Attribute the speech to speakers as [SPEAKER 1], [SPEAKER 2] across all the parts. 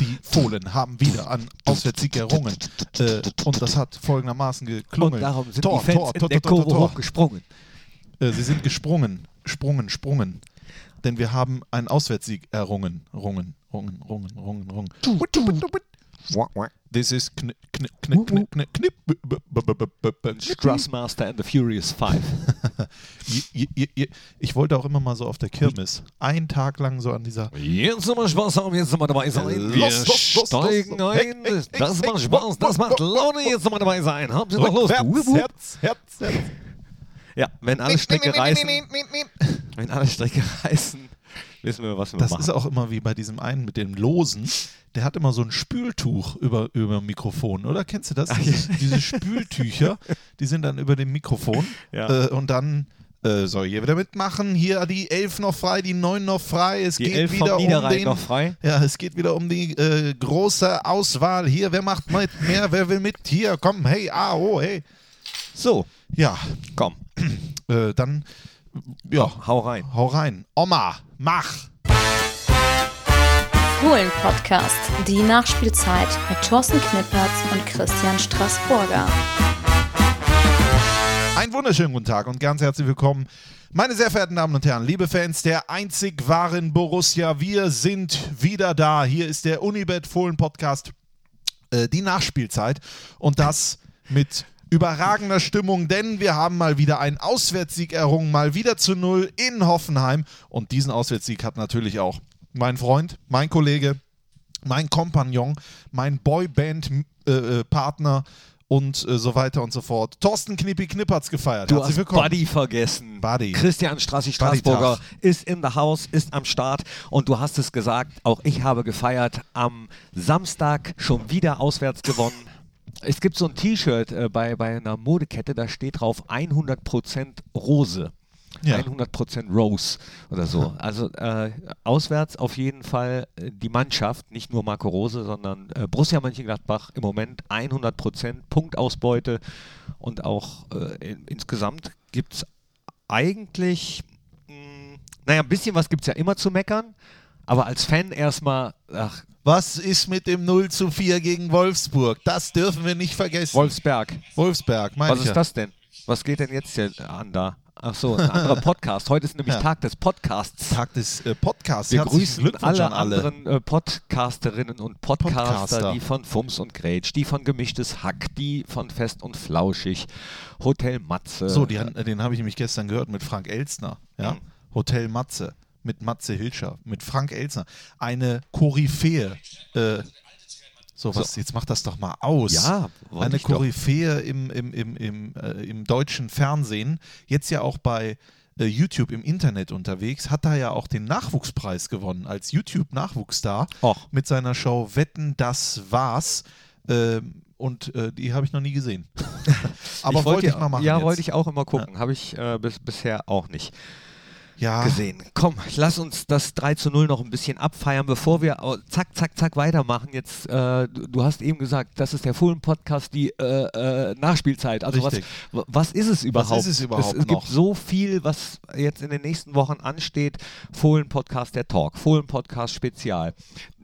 [SPEAKER 1] Die Fohlen haben wieder an Auswärtssieg errungen. Äh, und das hat folgendermaßen geklungen.
[SPEAKER 2] Und darum sind
[SPEAKER 1] Tor,
[SPEAKER 2] die Fans
[SPEAKER 1] Tor,
[SPEAKER 2] in
[SPEAKER 1] Tor,
[SPEAKER 2] der
[SPEAKER 1] Tor, Tor,
[SPEAKER 2] Kurve
[SPEAKER 1] Tor.
[SPEAKER 2] hochgesprungen.
[SPEAKER 1] Äh, sie sind gesprungen, sprungen, sprungen. Denn wir haben einen Auswärtssieg errungen. Rungen, rungen, rungen, rungen, rungen. This is kn kn kn kn kn
[SPEAKER 2] Strussmaster and the Furious Five.
[SPEAKER 1] Ich wollte auch immer mal so auf der Kirmes. Einen Tag lang so an dieser.
[SPEAKER 2] Jetzt sind wir Spaß haben, jetzt sind wir dabei sein.
[SPEAKER 1] Los,
[SPEAKER 2] Wir
[SPEAKER 1] los, los, los,
[SPEAKER 2] steigen
[SPEAKER 1] los.
[SPEAKER 2] Ein. Das macht Spaß, das macht Laune. Jetzt sind wir dabei sein. Haben Sie doch wupp.
[SPEAKER 1] Herz, Herz, Herz.
[SPEAKER 2] Ja, wenn alle Stricke reißen, wenn alle Stricke reißen, wissen wir, was wir
[SPEAKER 1] Das
[SPEAKER 2] machen.
[SPEAKER 1] ist auch immer wie bei diesem einen mit den Losen. Der hat immer so ein Spültuch über, über dem Mikrofon, oder? Kennst du das? Diese, diese Spültücher, die sind dann über dem Mikrofon.
[SPEAKER 2] Ja.
[SPEAKER 1] Äh, und dann äh, soll hier wieder mitmachen. Hier die elf noch frei, die neun noch frei. Es
[SPEAKER 2] Die
[SPEAKER 1] geht
[SPEAKER 2] Elf
[SPEAKER 1] wieder
[SPEAKER 2] vom
[SPEAKER 1] um den,
[SPEAKER 2] noch frei.
[SPEAKER 1] Ja, es geht wieder um die äh, große Auswahl. Hier, wer macht mit mehr? Wer will mit? Hier, komm, hey, ah, oh, hey.
[SPEAKER 2] So,
[SPEAKER 1] Ja,
[SPEAKER 2] komm,
[SPEAKER 1] äh, dann, ja,
[SPEAKER 2] hau rein.
[SPEAKER 1] hau rein. Oma, mach.
[SPEAKER 3] Fohlen-Podcast, die Nachspielzeit mit Thorsten Knippertz und Christian Straßburger.
[SPEAKER 1] Einen wunderschönen guten Tag und ganz herzlich willkommen, meine sehr verehrten Damen und Herren, liebe Fans der einzig wahren Borussia. Wir sind wieder da. Hier ist der Unibet Fohlen Podcast, äh, die Nachspielzeit und das mit überragender Stimmung, denn wir haben mal wieder einen Auswärtssieg errungen, mal wieder zu Null in Hoffenheim und diesen Auswärtssieg hat natürlich auch mein Freund, mein Kollege, mein Kompagnon, mein Boyband-Partner und äh, so weiter und so fort. Thorsten Knippi Knippert's gefeiert.
[SPEAKER 2] Du
[SPEAKER 1] Herzlich
[SPEAKER 2] hast
[SPEAKER 1] willkommen.
[SPEAKER 2] Buddy vergessen.
[SPEAKER 1] Buddy.
[SPEAKER 2] Christian Strassi. Straßburger ist in the house, ist am Start und du hast es gesagt, auch ich habe gefeiert. Am Samstag schon wieder auswärts gewonnen. Es gibt so ein T-Shirt äh, bei, bei einer Modekette, da steht drauf 100% Rose.
[SPEAKER 1] Ja.
[SPEAKER 2] 100% Rose oder so. Also äh, auswärts auf jeden Fall äh, die Mannschaft, nicht nur Marco Rose, sondern äh, Borussia Mönchengladbach im Moment 100% Punktausbeute und auch äh, in, insgesamt gibt es eigentlich, mh, naja, ein bisschen was gibt es ja immer zu meckern, aber als Fan erstmal, ach,
[SPEAKER 1] Was ist mit dem 0 zu 4 gegen Wolfsburg? Das dürfen wir nicht vergessen.
[SPEAKER 2] Wolfsberg,
[SPEAKER 1] Wolfsberg, meine
[SPEAKER 2] was ist
[SPEAKER 1] ja.
[SPEAKER 2] das denn? Was geht denn jetzt hier an da? Ach so, ein anderer Podcast. Heute ist nämlich
[SPEAKER 1] Ja.
[SPEAKER 2] Tag des Podcasts.
[SPEAKER 1] Tag des äh, Podcasts.
[SPEAKER 2] Wir
[SPEAKER 1] Herzlichen
[SPEAKER 2] grüßen alle,
[SPEAKER 1] alle.
[SPEAKER 2] anderen äh, Podcasterinnen und Podcaster,
[SPEAKER 1] Podcaster.
[SPEAKER 2] die von Fums und Grätsch, die von Gemischtes Hack, die von Fest und Flauschig, Hotel Matze.
[SPEAKER 1] So, die, han- den habe ich nämlich gestern gehört mit Frank Elstner. Ja?
[SPEAKER 2] Mhm.
[SPEAKER 1] Hotel Matze mit Matze Hilscher, mit Frank Elstner. Eine Koryphäe. Äh, so, was, jetzt mach das doch mal aus.
[SPEAKER 2] Ja,
[SPEAKER 1] Eine. Koryphäe im, im, im, im, äh, im deutschen Fernsehen, jetzt ja auch bei äh, YouTube im Internet unterwegs, hat da ja auch den Nachwuchspreis gewonnen als YouTube-Nachwuchsstar mit seiner Show Wetten, das war's. Ähm, und äh, die habe ich noch nie gesehen. Aber wollte ich mal machen.
[SPEAKER 2] Ja, wollte ich auch immer gucken. Habe ich äh, bis, bisher auch nicht
[SPEAKER 1] ja,
[SPEAKER 2] gesehen. Komm, lass uns das 3 zu 0 noch ein bisschen abfeiern, bevor wir zack, zack, zack weitermachen. Jetzt, äh, du, hast eben gesagt, das ist der Fohlen-Podcast, die äh, äh, Nachspielzeit. Also was,
[SPEAKER 1] Richtig.
[SPEAKER 2] was ist es überhaupt?
[SPEAKER 1] ist es überhaupt
[SPEAKER 2] es, es
[SPEAKER 1] noch?
[SPEAKER 2] gibt so viel, was jetzt in den nächsten Wochen ansteht. Fohlen-Podcast, der Talk, Fohlen-Podcast Spezial.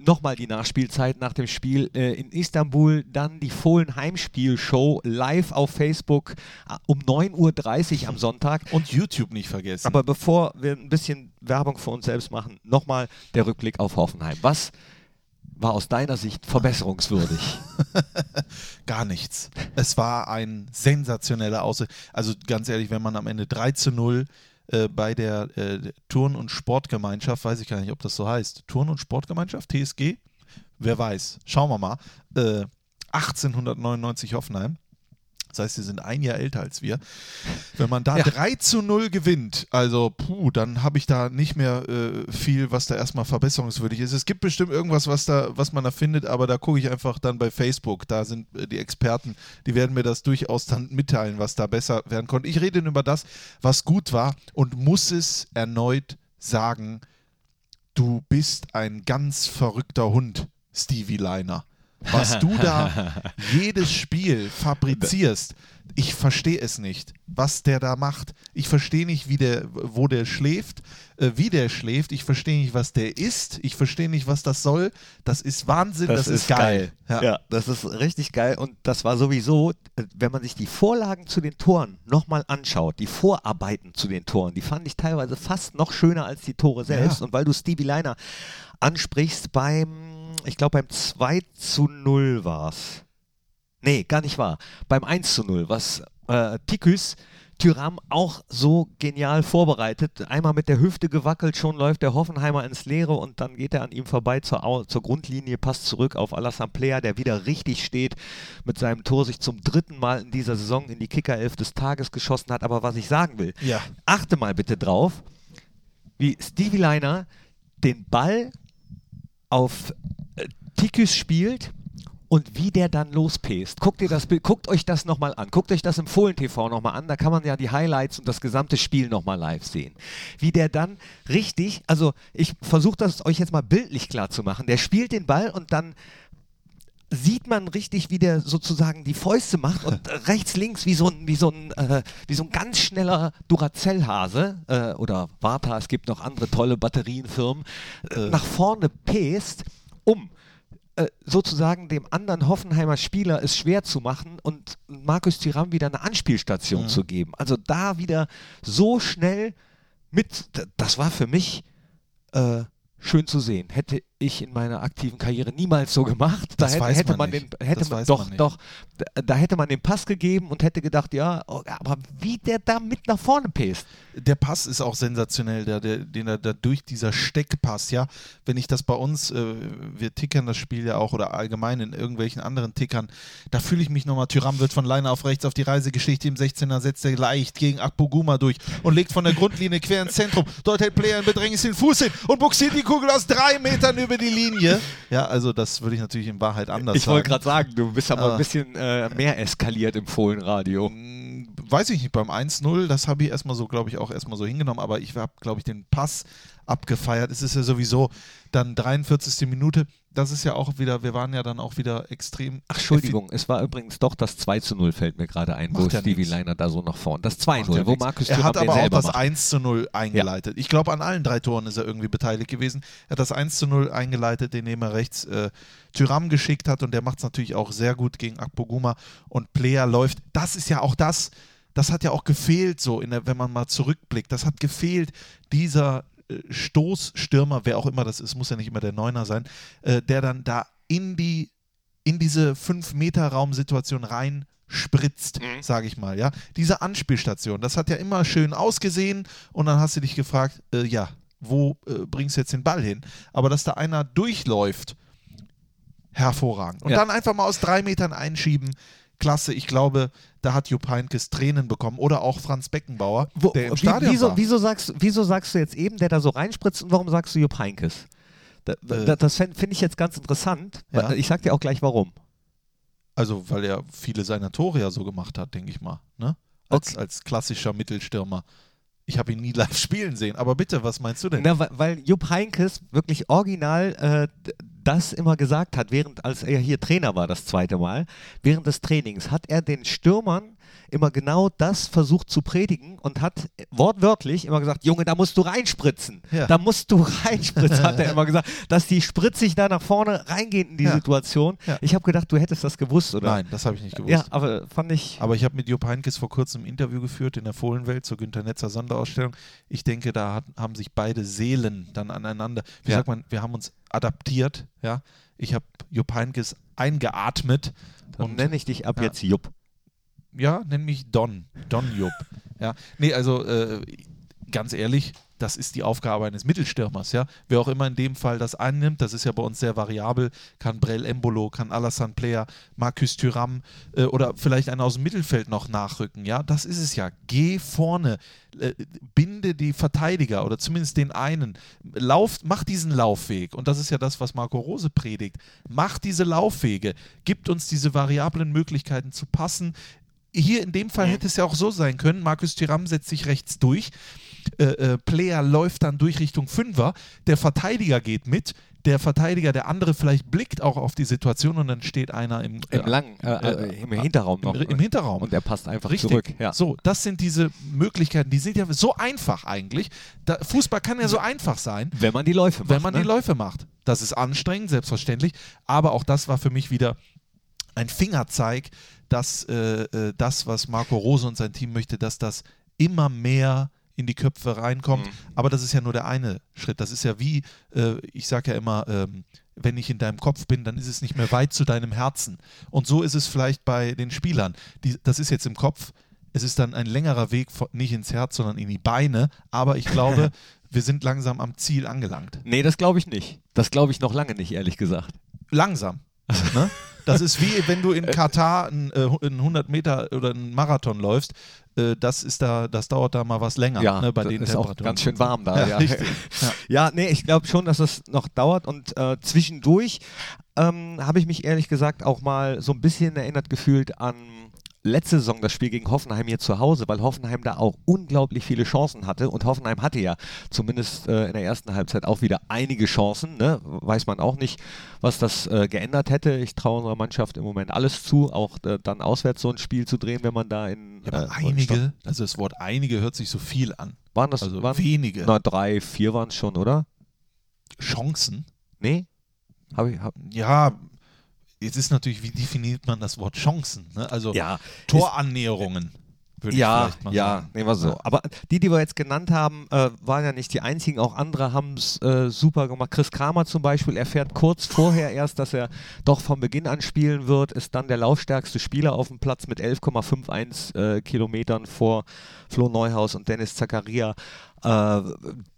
[SPEAKER 2] Nochmal die Nachspielzeit nach dem Spiel äh, in Istanbul, dann die Fohlen-Heimspiel-Show live auf Facebook äh, um 9.30 Uhr am Sonntag.
[SPEAKER 1] Und YouTube nicht vergessen.
[SPEAKER 2] Aber bevor wir ein bisschen Werbung für uns selbst machen, nochmal der Rückblick auf Hoffenheim. Was war aus deiner Sicht verbesserungswürdig?
[SPEAKER 1] Gar nichts. Es war ein sensationeller Aussicht. Also ganz ehrlich, wenn man am Ende 3 zu 0 äh, bei der äh, Turn- und Sportgemeinschaft, weiß ich gar nicht, ob das so heißt, Turn- und Sportgemeinschaft, TSG? Wer weiß. Schauen wir mal. Äh, 1899 Hoffenheim. Das heißt, sie sind ein Jahr älter als wir. Wenn man da
[SPEAKER 2] Ja.
[SPEAKER 1] 3 zu 0 gewinnt, also puh, dann habe ich da nicht mehr äh, viel, was da erstmal verbesserungswürdig ist. Es gibt bestimmt irgendwas, was da, was man da findet, aber da gucke ich einfach dann bei Facebook. Da sind äh, die Experten, die werden mir das durchaus dann mitteilen, was da besser werden konnte. Ich rede über das, was gut war und muss es erneut sagen, du bist ein ganz verrückter Hund, Stevie Liner. Was du da jedes Spiel fabrizierst. Ich verstehe es nicht, was der da macht. Ich verstehe nicht, wie der, wo der schläft, äh, wie der schläft. Ich verstehe nicht, was der isst. Ich verstehe nicht, was das soll. Das ist Wahnsinn, das, ist geil.
[SPEAKER 2] Ja. das ist richtig geil. Und das war sowieso, äh, wenn man sich die Vorlagen zu den Toren nochmal anschaut, die Vorarbeiten zu den Toren, die fand ich teilweise fast noch schöner als die Tore selbst.
[SPEAKER 1] Ja.
[SPEAKER 2] Und weil du Stevie Liner ansprichst, beim, ich glaube, beim 2 zu 0 war es. Nee, gar nicht wahr. Beim 1 zu 0, was äh, Tikus Tyram auch so genial vorbereitet. Einmal mit der Hüfte gewackelt, schon läuft der Hoffenheimer ins Leere und dann geht er an ihm vorbei zur, Au zur Grundlinie, passt zurück auf Alassane Player, der wieder richtig steht, mit seinem Tor sich zum dritten Mal in dieser Saison in die Kickerelf des Tages geschossen hat. Aber was ich sagen will,
[SPEAKER 1] Ja.
[SPEAKER 2] achte mal bitte drauf, wie Stevie Liner den Ball auf Tikus spielt und wie der dann lospäst. Guckt, ihr das, guckt euch das nochmal an. Guckt euch das im Fohlen-TV nochmal an. Da kann man ja die Highlights und das gesamte Spiel nochmal live sehen. Wie der dann richtig, also ich versuche das euch jetzt mal bildlich klar zu machen. Der spielt den Ball und dann sieht man richtig, wie der sozusagen die Fäuste macht und rechts, links wie so ein, wie so ein, äh, wie so ein ganz schneller Duracell-Hase äh, oder Varta, es gibt noch andere tolle Batterienfirmen, äh, nach vorne pest, um sozusagen dem anderen Hoffenheimer Spieler es schwer zu machen und Markus Thuram wieder eine Anspielstation zu geben. Also da wieder so schnell mit, das war für mich äh, schön zu sehen. Hätte ich in meiner aktiven Karriere niemals so gemacht. Da hätte,
[SPEAKER 1] man
[SPEAKER 2] den, hätte man doch,
[SPEAKER 1] man
[SPEAKER 2] doch, da, da hätte man den Pass gegeben und hätte gedacht, ja, oh, aber wie der da mit nach vorne pest.
[SPEAKER 1] Der Pass ist auch sensationell, der, der, den er da durch dieser Steckpass, ja. Wenn ich das bei uns, äh, wir tickern das Spiel ja auch oder allgemein in irgendwelchen anderen Tickern, da fühle ich mich nochmal. Tyram wird von Leine auf rechts auf die Reisegeschichte im 16er, setzt er leicht gegen Akpoguma durch und legt von der Grundlinie quer ins Zentrum. Dort hält Player in Bedrängnis den Fuß hin und buxiert die Kugel aus drei Metern über die Linie. Ja, also das würde ich natürlich in Wahrheit anders
[SPEAKER 2] Ich
[SPEAKER 1] sagen.
[SPEAKER 2] wollte gerade sagen, du bist aber
[SPEAKER 1] Ah.
[SPEAKER 2] ein bisschen äh, mehr eskaliert im Fohlenradio.
[SPEAKER 1] Mm, Weiß ich nicht, beim 1-0, das habe ich erstmal so, glaube ich, auch erstmal so hingenommen, aber ich habe, glaube ich, den Pass abgefeiert. Es ist ja sowieso dann 43. Minute. Das ist ja auch wieder, wir waren ja dann auch wieder extrem.
[SPEAKER 2] Ach, Entschuldigung, es war übrigens doch das 2 zu 0, fällt mir gerade ein, wo
[SPEAKER 1] Macht ja
[SPEAKER 2] Stevie
[SPEAKER 1] nix.
[SPEAKER 2] Liner da so nach vorne. Das
[SPEAKER 1] Macht
[SPEAKER 2] 2-0,
[SPEAKER 1] ja
[SPEAKER 2] wo
[SPEAKER 1] nichts.
[SPEAKER 2] Markus
[SPEAKER 1] er hat aber auch das
[SPEAKER 2] macht.
[SPEAKER 1] 1 zu 0 eingeleitet. Ich glaube, an allen drei Toren ist er irgendwie beteiligt gewesen. Er hat das 1 zu 0 eingeleitet, indem er rechts äh, Tyram geschickt hat und der macht es natürlich auch sehr gut gegen Akpoguma und Player läuft. Das ist ja auch das, das hat ja auch gefehlt, so der, wenn man mal zurückblickt. Das hat gefehlt, dieser Stoßstürmer, wer auch immer das ist, muss ja nicht immer der Neuner sein, äh, der dann da in die in diese 5-Meter-Raumsituation rein spritzt,
[SPEAKER 2] Mhm.
[SPEAKER 1] sage ich mal, ja. Diese Anspielstation, das hat ja immer schön ausgesehen und dann hast du dich gefragt, äh, ja, wo äh, bringst du jetzt den Ball hin? Aber dass da einer durchläuft, hervorragend. Und
[SPEAKER 2] Ja.
[SPEAKER 1] dann einfach mal aus drei Metern einschieben, klasse. Ich glaube, da hat Jupp Heynckes Tränen bekommen oder auch Franz Beckenbauer,
[SPEAKER 2] Wo,
[SPEAKER 1] der im Stadion
[SPEAKER 2] wieso,
[SPEAKER 1] war.
[SPEAKER 2] wieso, sagst, wieso sagst du jetzt eben, der da so reinspritzt und warum sagst du Jupp Heynckes? Da,
[SPEAKER 1] Äh.
[SPEAKER 2] da, das finde ich jetzt ganz interessant.
[SPEAKER 1] Ja.
[SPEAKER 2] Ich sag dir auch gleich warum.
[SPEAKER 1] Also, weil er viele seiner Tore ja so gemacht hat, denke ich mal. Ne? Als,
[SPEAKER 2] Okay.
[SPEAKER 1] als klassischer Mittelstürmer. Ich habe ihn nie live spielen sehen. Aber bitte, was meinst du denn?
[SPEAKER 2] Na, weil, Jupp Heynckes wirklich original äh, das immer gesagt hat, während als er hier Trainer war das zweite Mal, während des Trainings hat er den Stürmern immer genau das versucht zu predigen und hat wortwörtlich immer gesagt, Junge, da musst du reinspritzen.
[SPEAKER 1] Ja.
[SPEAKER 2] Da musst du reinspritzen, hat er immer gesagt, dass die spritzig da nach vorne reingehen in die
[SPEAKER 1] Ja.
[SPEAKER 2] Situation.
[SPEAKER 1] Ja.
[SPEAKER 2] Ich habe gedacht, du hättest das gewusst, oder?
[SPEAKER 1] Nein, das habe ich nicht gewusst.
[SPEAKER 2] Ja, aber fand ich.
[SPEAKER 1] Aber ich habe mit Jupp Heynckes vor kurzem ein Interview geführt in der Fohlenwelt zur Günter Netzer Sonderausstellung. Ich denke, da hat, haben sich beide Seelen dann aneinander, wie sagt man, wir haben uns adaptiert. Ja? Ich habe Jupp Heynckes eingeatmet.
[SPEAKER 2] Dann
[SPEAKER 1] und
[SPEAKER 2] nenne ich dich ab
[SPEAKER 1] ja.
[SPEAKER 2] jetzt Jupp.
[SPEAKER 1] Ja, nenn mich Don. Don Jupp. ja. Nee, also äh, ganz ehrlich, das ist die Aufgabe eines Mittelstürmers, ja. Wer auch immer in dem Fall das einnimmt, das ist ja bei uns sehr variabel, kann Brell Embolo, kann Alassane Player, Marcus Thuram äh, oder vielleicht einer aus dem Mittelfeld noch nachrücken, ja. Das ist es ja. Geh vorne, äh, binde die Verteidiger oder zumindest den einen. Lauf, mach diesen Laufweg. Und das ist ja das, was Marco Rose predigt. Mach diese Laufwege, gibt uns diese variablen Möglichkeiten zu passen. Hier in dem Fall hätte es ja auch so sein können, Markus Thuram setzt sich rechts durch äh, äh, Player läuft dann durch Richtung Fünfer, der Verteidiger geht mit, der Verteidiger, der andere vielleicht blickt auch auf die Situation und dann steht einer im,
[SPEAKER 2] Im langen, äh, äh, im Hinterraum noch.
[SPEAKER 1] im, im Hinterraum.
[SPEAKER 2] Und der passt einfach
[SPEAKER 1] Richtig.
[SPEAKER 2] zurück. Ja.
[SPEAKER 1] So, das sind diese Möglichkeiten, die sind ja so einfach eigentlich. Da, Fußball kann ja so einfach sein,
[SPEAKER 2] Wenn man die Läufe macht.
[SPEAKER 1] wenn man
[SPEAKER 2] ne?
[SPEAKER 1] die Läufe macht. Das ist anstrengend, selbstverständlich, aber auch das war für mich wieder ein Fingerzeig, dass äh, äh, das, was Marco Rose und sein Team möchte, dass das immer mehr in die Köpfe reinkommt.
[SPEAKER 2] Mhm.
[SPEAKER 1] Aber das ist ja nur der eine Schritt. Das ist ja wie, äh, ich sage ja immer, ähm, wenn ich in deinem Kopf bin, dann ist es nicht mehr weit zu deinem Herzen. Und so ist es vielleicht bei den Spielern. Die, das ist jetzt im Kopf. Es ist dann ein längerer Weg, von, nicht ins Herz, sondern in die Beine. Aber ich glaube, wir sind langsam am Ziel angelangt.
[SPEAKER 2] Nee, das glaube ich nicht. Das glaube ich noch lange nicht, ehrlich gesagt.
[SPEAKER 1] Langsam. ne? Das ist wie wenn du in Katar einen, äh, einen 100 Meter oder einen Marathon läufst. Äh, das ist da, das dauert da mal was länger.
[SPEAKER 2] Ja,
[SPEAKER 1] ne, bei
[SPEAKER 2] das
[SPEAKER 1] den
[SPEAKER 2] ist auch ganz schön warm da.
[SPEAKER 1] Ja,
[SPEAKER 2] Ja,
[SPEAKER 1] richtig. Ja.
[SPEAKER 2] Ja, nee, ich glaube schon, dass es noch dauert und äh, zwischendurch ähm, habe ich mich ehrlich gesagt auch mal so ein bisschen erinnert gefühlt an letzte Saison das Spiel gegen Hoffenheim hier zu Hause, weil Hoffenheim da auch unglaublich viele Chancen hatte und Hoffenheim hatte ja zumindest äh, in der ersten Halbzeit auch wieder einige Chancen. Ne? Weiß man auch nicht, was das äh, geändert hätte. Ich traue unserer Mannschaft im Moment alles zu, auch äh, dann auswärts so ein Spiel zu drehen, wenn man da in
[SPEAKER 1] Ja, aber
[SPEAKER 2] äh,
[SPEAKER 1] einige, also das Wort einige hört sich so viel an.
[SPEAKER 2] waren das
[SPEAKER 1] Also
[SPEAKER 2] waren,
[SPEAKER 1] wenige
[SPEAKER 2] na drei, vier waren es schon, oder?
[SPEAKER 1] Chancen.
[SPEAKER 2] Nee? Hab ich, hab,
[SPEAKER 1] Ja, jetzt ist natürlich, wie definiert man das Wort Chancen? Ne? Also
[SPEAKER 2] ja,
[SPEAKER 1] Torannäherungen, würde ich
[SPEAKER 2] ja,
[SPEAKER 1] vielleicht mal
[SPEAKER 2] ja,
[SPEAKER 1] sagen.
[SPEAKER 2] nehmen wir so. Aber die, die wir jetzt genannt haben, äh, waren ja nicht die einzigen. Auch andere haben es äh, super gemacht. Chris Kramer zum Beispiel erfährt kurz vorher erst, dass er doch von Beginn an spielen wird, ist dann der laufstärkste Spieler auf dem Platz mit 11,51 äh, Kilometern vor Flo Neuhaus und Dennis Zakaria. Äh,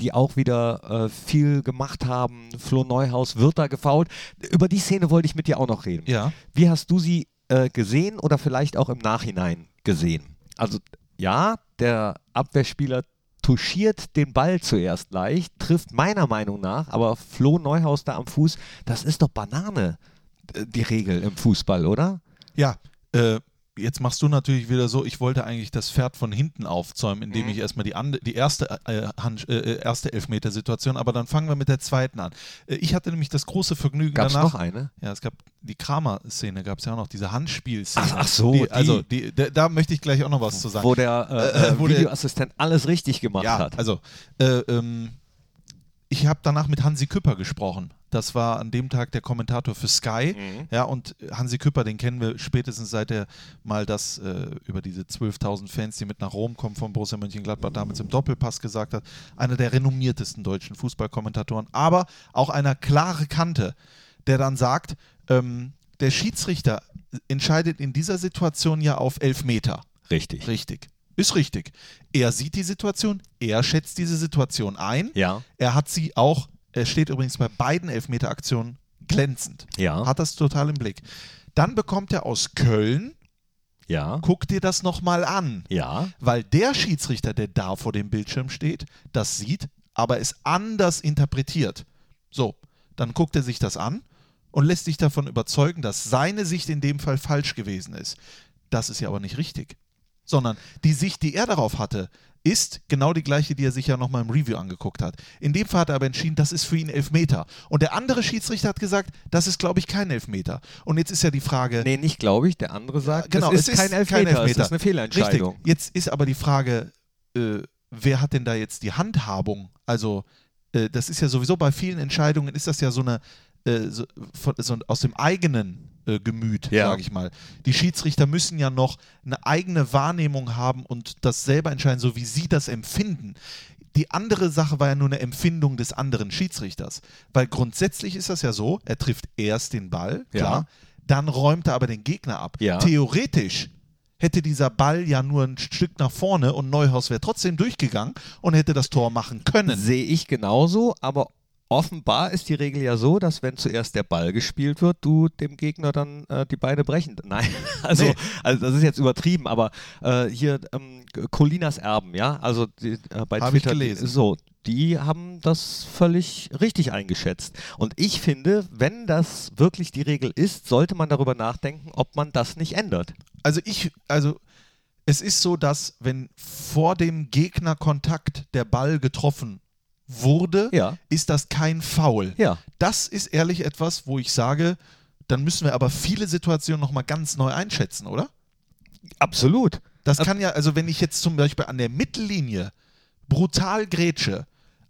[SPEAKER 2] die auch wieder äh, viel gemacht haben. Flo Neuhaus wird da gefault. Über die Szene wollte ich mit dir auch noch reden.
[SPEAKER 1] Ja,
[SPEAKER 2] Wie hast du sie äh, gesehen oder vielleicht auch im Nachhinein gesehen? Also ja, der Abwehrspieler touchiert den Ball zuerst leicht, trifft meiner Meinung nach, aber Flo Neuhaus da am Fuß, das ist doch Banane, äh, die Regel im Fußball, oder?
[SPEAKER 1] ja. Äh, jetzt machst du natürlich wieder so, ich wollte eigentlich das Pferd von hinten aufzäumen, indem
[SPEAKER 2] Mhm.
[SPEAKER 1] ich erstmal die, ande, die erste, äh, Hand, äh, erste Elfmetersituation, aber dann fangen wir mit der zweiten an. Äh, ich hatte nämlich das große Vergnügen
[SPEAKER 2] Gab es
[SPEAKER 1] danach.
[SPEAKER 2] noch eine?
[SPEAKER 1] Ja, es gab die Kramer-Szene, gab es ja auch noch, diese Handspielszene.
[SPEAKER 2] Ach- ach so,
[SPEAKER 1] die,
[SPEAKER 2] die.
[SPEAKER 1] Also, die, da, da möchte ich gleich auch noch was zu sagen.
[SPEAKER 2] Wo der, äh,
[SPEAKER 1] Äh,
[SPEAKER 2] äh,
[SPEAKER 1] wo der-
[SPEAKER 2] Videoassistent alles richtig gemacht
[SPEAKER 1] ja,
[SPEAKER 2] hat.
[SPEAKER 1] also, äh, ähm, ich habe danach mit Hansi Küpper gesprochen. Das war an dem Tag der Kommentator für Sky.
[SPEAKER 2] Mhm.
[SPEAKER 1] Ja, und Hansi Küpper, den kennen wir spätestens seit er mal das äh, über diese 12.000 Fans, die mit nach Rom kommen von Borussia Mönchengladbach, damals im Doppelpass gesagt hat. Einer der renommiertesten deutschen Fußballkommentatoren, aber auch einer klare Kante, der dann sagt, ähm, der Schiedsrichter entscheidet in dieser Situation ja auf Elfmeter.
[SPEAKER 2] Richtig.
[SPEAKER 1] Richtig. Ist richtig. Er sieht die Situation, er schätzt diese Situation ein.
[SPEAKER 2] Ja.
[SPEAKER 1] Er hat sie auch, er steht übrigens bei beiden Elfmeteraktionen glänzend.
[SPEAKER 2] Ja.
[SPEAKER 1] Hat das total im Blick. Dann bekommt er aus Köln,
[SPEAKER 2] Ja.
[SPEAKER 1] guck dir das nochmal an.
[SPEAKER 2] Ja.
[SPEAKER 1] Weil der Schiedsrichter, der da vor dem Bildschirm steht, das sieht, aber es anders interpretiert. So, dann guckt er sich das an und lässt sich davon überzeugen, dass seine Sicht in dem Fall falsch gewesen ist. Das ist ja aber nicht richtig. Sondern die Sicht, die er darauf hatte, ist genau die gleiche, die er sich ja nochmal im Review angeguckt hat. In dem Fall hat er aber entschieden, das ist für ihn Elfmeter. Und der andere Schiedsrichter hat gesagt, das ist, glaube ich, kein Elfmeter. Und jetzt ist ja die Frage,
[SPEAKER 2] Nee, nicht glaube ich. Der andere sagt,
[SPEAKER 1] genau,
[SPEAKER 2] es ist, kein, Elfmeter, es ist eine Fehlentscheidung.
[SPEAKER 1] Richtig. Jetzt ist aber die Frage, äh, wer hat denn da jetzt die Handhabung? Also, äh, das ist ja sowieso bei vielen Entscheidungen, ist das ja so eine, äh, so, von, so aus dem eigenen äh, Gemüt,
[SPEAKER 2] Ja.
[SPEAKER 1] sage ich mal. Die Schiedsrichter müssen ja noch eine eigene Wahrnehmung haben und das selber entscheiden, so wie sie das empfinden. Die andere Sache war ja nur eine Empfindung des anderen Schiedsrichters. Weil grundsätzlich ist das ja so, er trifft erst den Ball,
[SPEAKER 2] Ja.
[SPEAKER 1] klar, dann räumt er aber den Gegner ab.
[SPEAKER 2] Ja.
[SPEAKER 1] Theoretisch hätte dieser Ball ja nur ein Stück nach vorne und Neuhaus wäre trotzdem durchgegangen und hätte das Tor machen können.
[SPEAKER 2] Sehe ich genauso, aber offenbar ist die Regel ja so, dass wenn zuerst der Ball gespielt wird, du dem Gegner dann äh, die Beine brechen. Nein, also,
[SPEAKER 1] Nee.
[SPEAKER 2] also das ist jetzt übertrieben, aber äh, hier ähm, Colinas Erben, ja, also die, äh, bei
[SPEAKER 1] Hab ich
[SPEAKER 2] Twitter,
[SPEAKER 1] gelesen.
[SPEAKER 2] so, die haben das völlig richtig eingeschätzt. Und ich finde, wenn das wirklich die Regel ist, sollte man darüber nachdenken, ob man das nicht ändert.
[SPEAKER 1] Also ich, also Es ist so, dass wenn vor dem Gegnerkontakt der Ball getroffen wurde,
[SPEAKER 2] Ja.
[SPEAKER 1] ist das kein Foul.
[SPEAKER 2] Ja.
[SPEAKER 1] Das ist ehrlich etwas, wo ich sage, dann müssen wir aber viele Situationen nochmal ganz neu einschätzen, oder?
[SPEAKER 2] Absolut.
[SPEAKER 1] Das kann ja, also wenn ich jetzt zum Beispiel an der Mittellinie brutal grätsche,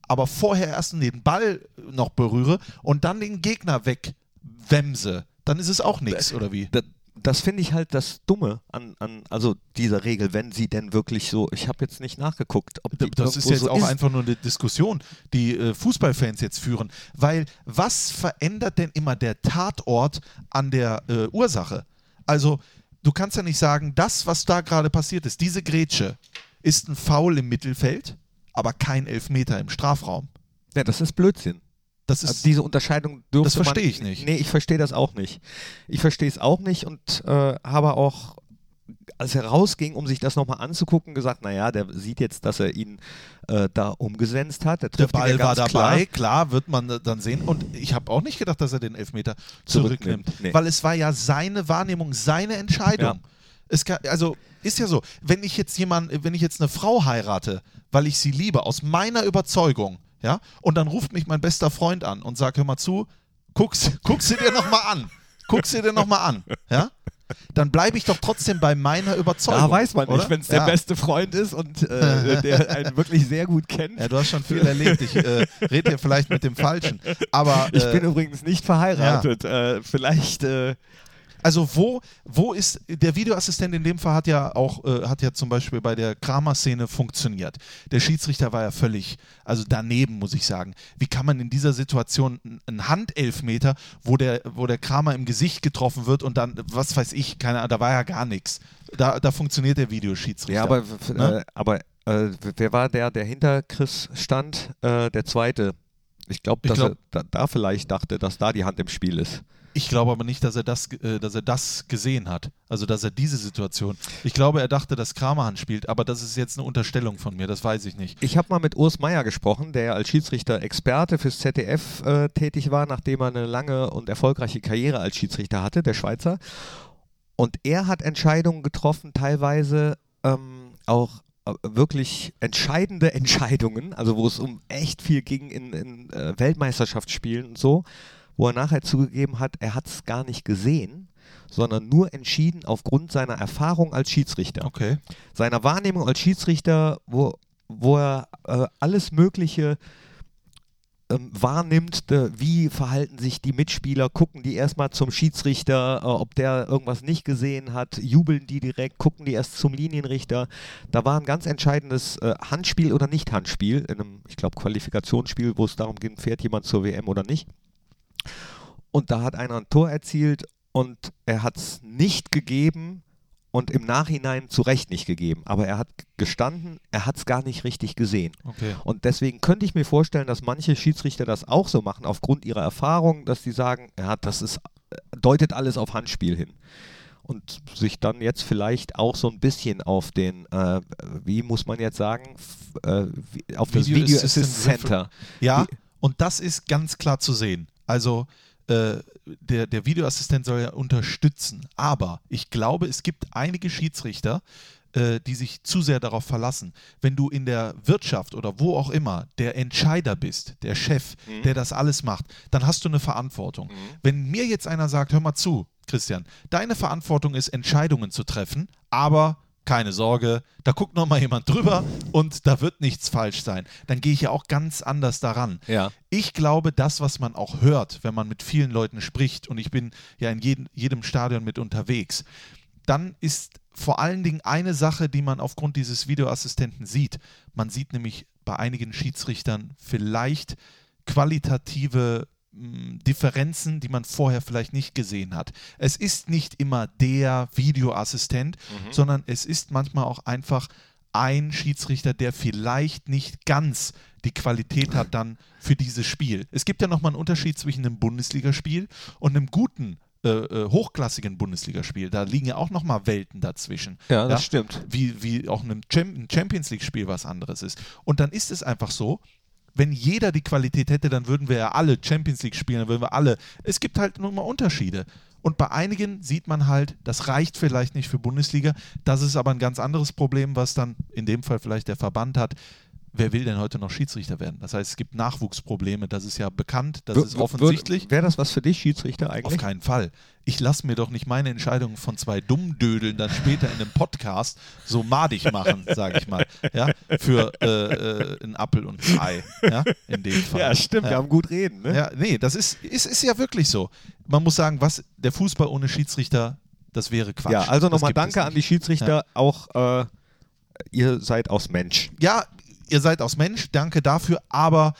[SPEAKER 1] aber vorher erst den Ball noch berühre und dann den Gegner wegwemse, dann ist es auch nichts, oder wie?
[SPEAKER 2] Da, das finde ich halt das Dumme an, an also dieser Regel, wenn sie denn wirklich so, ich habe jetzt nicht nachgeguckt, ob die
[SPEAKER 1] Das ist jetzt
[SPEAKER 2] so
[SPEAKER 1] auch einfach nur eine Diskussion, die äh, Fußballfans jetzt führen. Weil was verändert denn immer der Tatort an der äh, Ursache? Also, du kannst ja nicht sagen, das, was da gerade passiert ist, diese Grätsche, ist ein Foul im Mittelfeld, aber kein Elfmeter im Strafraum.
[SPEAKER 2] Ja, das ist Blödsinn.
[SPEAKER 1] Das ist
[SPEAKER 2] Also diese Unterscheidung dürfte
[SPEAKER 1] Das verstehe ich nicht.
[SPEAKER 2] Nee, ich verstehe das auch nicht. Ich verstehe es auch nicht und äh, habe auch, als er rausging, um sich das nochmal anzugucken, gesagt, naja, der sieht jetzt, dass er ihn äh, da umgesenzt hat. Der,
[SPEAKER 1] der Ball war dabei,
[SPEAKER 2] Klar.
[SPEAKER 1] klar. wird man äh, dann sehen. Und ich habe auch nicht gedacht, dass er den Elfmeter zurücknimmt,
[SPEAKER 2] Zurücknimmt, nee.
[SPEAKER 1] weil es war ja seine Wahrnehmung, seine Entscheidung.
[SPEAKER 2] Ja.
[SPEAKER 1] Es kann, also ist ja so, wenn ich jetzt jemand, wenn ich jetzt eine Frau heirate, weil ich sie liebe, aus meiner Überzeugung, ja, und dann ruft mich mein bester Freund an und sagt, hör mal zu, guck's, guck sie dir nochmal an. Guck sie dir nochmal an, ja? Dann bleibe ich doch trotzdem bei meiner Überzeugung.
[SPEAKER 2] Da weiß man
[SPEAKER 1] oder?
[SPEAKER 2] nicht, wenn es der
[SPEAKER 1] ja.
[SPEAKER 2] beste Freund ist und äh, der einen wirklich sehr gut kennt.
[SPEAKER 1] Ja, du hast schon viel erlebt. Ich äh, rede hier vielleicht mit dem Falschen. Aber
[SPEAKER 2] Ich
[SPEAKER 1] äh,
[SPEAKER 2] bin übrigens nicht verheiratet. Äh, vielleicht.
[SPEAKER 1] Also wo, wo ist der Videoassistent in dem Fall hat ja auch äh, hat ja zum Beispiel bei der Kramer-Szene funktioniert. Der Schiedsrichter war ja völlig, also daneben muss ich sagen. Wie kann man in dieser Situation einen Handelfmeter, wo der, wo der Kramer im Gesicht getroffen wird und dann, was weiß ich, keine Ahnung, da war ja gar nichts. Da, da funktioniert der Videoschiedsrichter.
[SPEAKER 2] ja, aber,
[SPEAKER 1] Ne?
[SPEAKER 2] äh, aber äh, wer war der, der hinter Chris stand? Äh, der zweite. Ich glaube, dass
[SPEAKER 1] glaub-
[SPEAKER 2] er da, da vielleicht dachte, dass da die Hand im Spiel ist.
[SPEAKER 1] Ich glaube aber nicht, dass er das, äh, dass er das gesehen hat. Also dass er diese Situation. Ich glaube, er dachte, dass Kramer Hand spielt, aber das ist jetzt eine Unterstellung von mir, das weiß ich nicht.
[SPEAKER 2] Ich habe mal mit Urs Meier gesprochen, der als Schiedsrichter Experte fürs ZDF äh, tätig war, nachdem er eine lange und erfolgreiche Karriere als Schiedsrichter hatte, der Schweizer. Und er hat Entscheidungen getroffen, teilweise ähm, auch äh, wirklich entscheidende Entscheidungen, also wo es um echt viel ging in, in äh, Weltmeisterschaftsspielen und so, wo er nachher zugegeben hat, er hat es gar nicht gesehen, sondern nur entschieden aufgrund seiner Erfahrung als Schiedsrichter
[SPEAKER 1] Okay.
[SPEAKER 2] seiner Wahrnehmung als Schiedsrichter, wo, wo er äh, alles Mögliche ähm, wahrnimmt, äh, wie verhalten sich die Mitspieler, gucken die erstmal zum Schiedsrichter, äh, ob der irgendwas nicht gesehen hat, jubeln die direkt, gucken die erst zum Linienrichter. Da war ein ganz entscheidendes äh, Handspiel oder Nicht-Handspiel, in einem, ich glaube, Qualifikationsspiel, wo es darum ging, fährt jemand zur WM oder nicht. Und da hat einer ein Tor erzielt und er hat es nicht gegeben und im Nachhinein zu Recht nicht gegeben. Aber er hat gestanden, er hat es gar nicht richtig gesehen.
[SPEAKER 1] Okay.
[SPEAKER 2] Und deswegen könnte ich mir vorstellen, dass manche Schiedsrichter das auch so machen, aufgrund ihrer Erfahrung, dass sie sagen, ja, das ist, äh, deutet alles auf Handspiel hin. Und sich dann jetzt vielleicht auch so ein bisschen auf den, äh, wie muss man jetzt sagen, äh, auf das
[SPEAKER 1] Video
[SPEAKER 2] Video
[SPEAKER 1] Assistant
[SPEAKER 2] Assist Center.
[SPEAKER 1] Ja,
[SPEAKER 2] Die-
[SPEAKER 1] und das ist ganz klar zu sehen. Also äh, der, der Videoassistent soll ja unterstützen. Aber ich glaube, es gibt einige Schiedsrichter, äh, die sich zu sehr darauf verlassen. Wenn du in der Wirtschaft oder wo auch immer der Entscheider bist, der Chef,
[SPEAKER 2] Mhm.
[SPEAKER 1] der das alles macht, dann hast du eine Verantwortung. Wenn mir jetzt einer sagt, hör mal zu, Christian, deine Verantwortung ist, Entscheidungen zu treffen, aber keine Sorge, da guckt noch mal jemand drüber und da wird nichts falsch sein. Dann gehe ich ja auch ganz anders daran.
[SPEAKER 2] Ja.
[SPEAKER 1] Ich glaube, das, was man auch hört, wenn man mit vielen Leuten spricht, und ich bin ja in jedem, jedem Stadion mit unterwegs, dann ist vor allen Dingen eine Sache, die man aufgrund dieses Videoassistenten sieht. Man sieht nämlich bei einigen Schiedsrichtern vielleicht qualitative Differenzen, die man vorher vielleicht nicht gesehen hat. Es ist nicht immer der Videoassistent, sondern es ist manchmal auch einfach ein Schiedsrichter, der vielleicht nicht ganz die Qualität hat dann für dieses Spiel. Es gibt ja nochmal einen Unterschied zwischen einem Bundesligaspiel und einem guten, äh, äh, hochklassigen Bundesligaspiel. Da liegen ja auch nochmal Welten dazwischen.
[SPEAKER 2] Ja, das stimmt.
[SPEAKER 1] Wie, wie auch ein Champions League-Spiel was anderes ist. Und dann ist es einfach so, wenn jeder die Qualität hätte, dann würden wir ja alle Champions League spielen, dann würden wir alle. Es gibt halt nun mal Unterschiede. Und bei einigen sieht man halt, das reicht vielleicht nicht für Bundesliga. Das ist aber ein ganz anderes Problem, was dann in dem Fall vielleicht der Verband hat. Wer will denn heute noch Schiedsrichter werden? Das heißt, es gibt Nachwuchsprobleme, das ist ja bekannt, das
[SPEAKER 2] Wür-
[SPEAKER 1] ist offensichtlich.
[SPEAKER 2] Wäre das was für dich, Schiedsrichter eigentlich?
[SPEAKER 1] Auf keinen Fall. Ich lasse mir doch nicht meine Entscheidungen von zwei Dummdödeln dann später in einem Podcast so madig machen, sage ich mal. Ja, für äh, äh, einen Appel und ein Ei. Ja, in dem Fall.
[SPEAKER 2] Ja, stimmt, wir haben gut reden. Ne?
[SPEAKER 1] Ja, nee, das ist, ist, ist ja wirklich so. Man muss sagen, was der Fußball ohne Schiedsrichter, das wäre Quatsch.
[SPEAKER 2] Ja, also nochmal danke an die. Schiedsrichter. Auch äh, ihr seid aus Mensch.
[SPEAKER 1] Ja, ihr seid aus Mensch, danke dafür, aber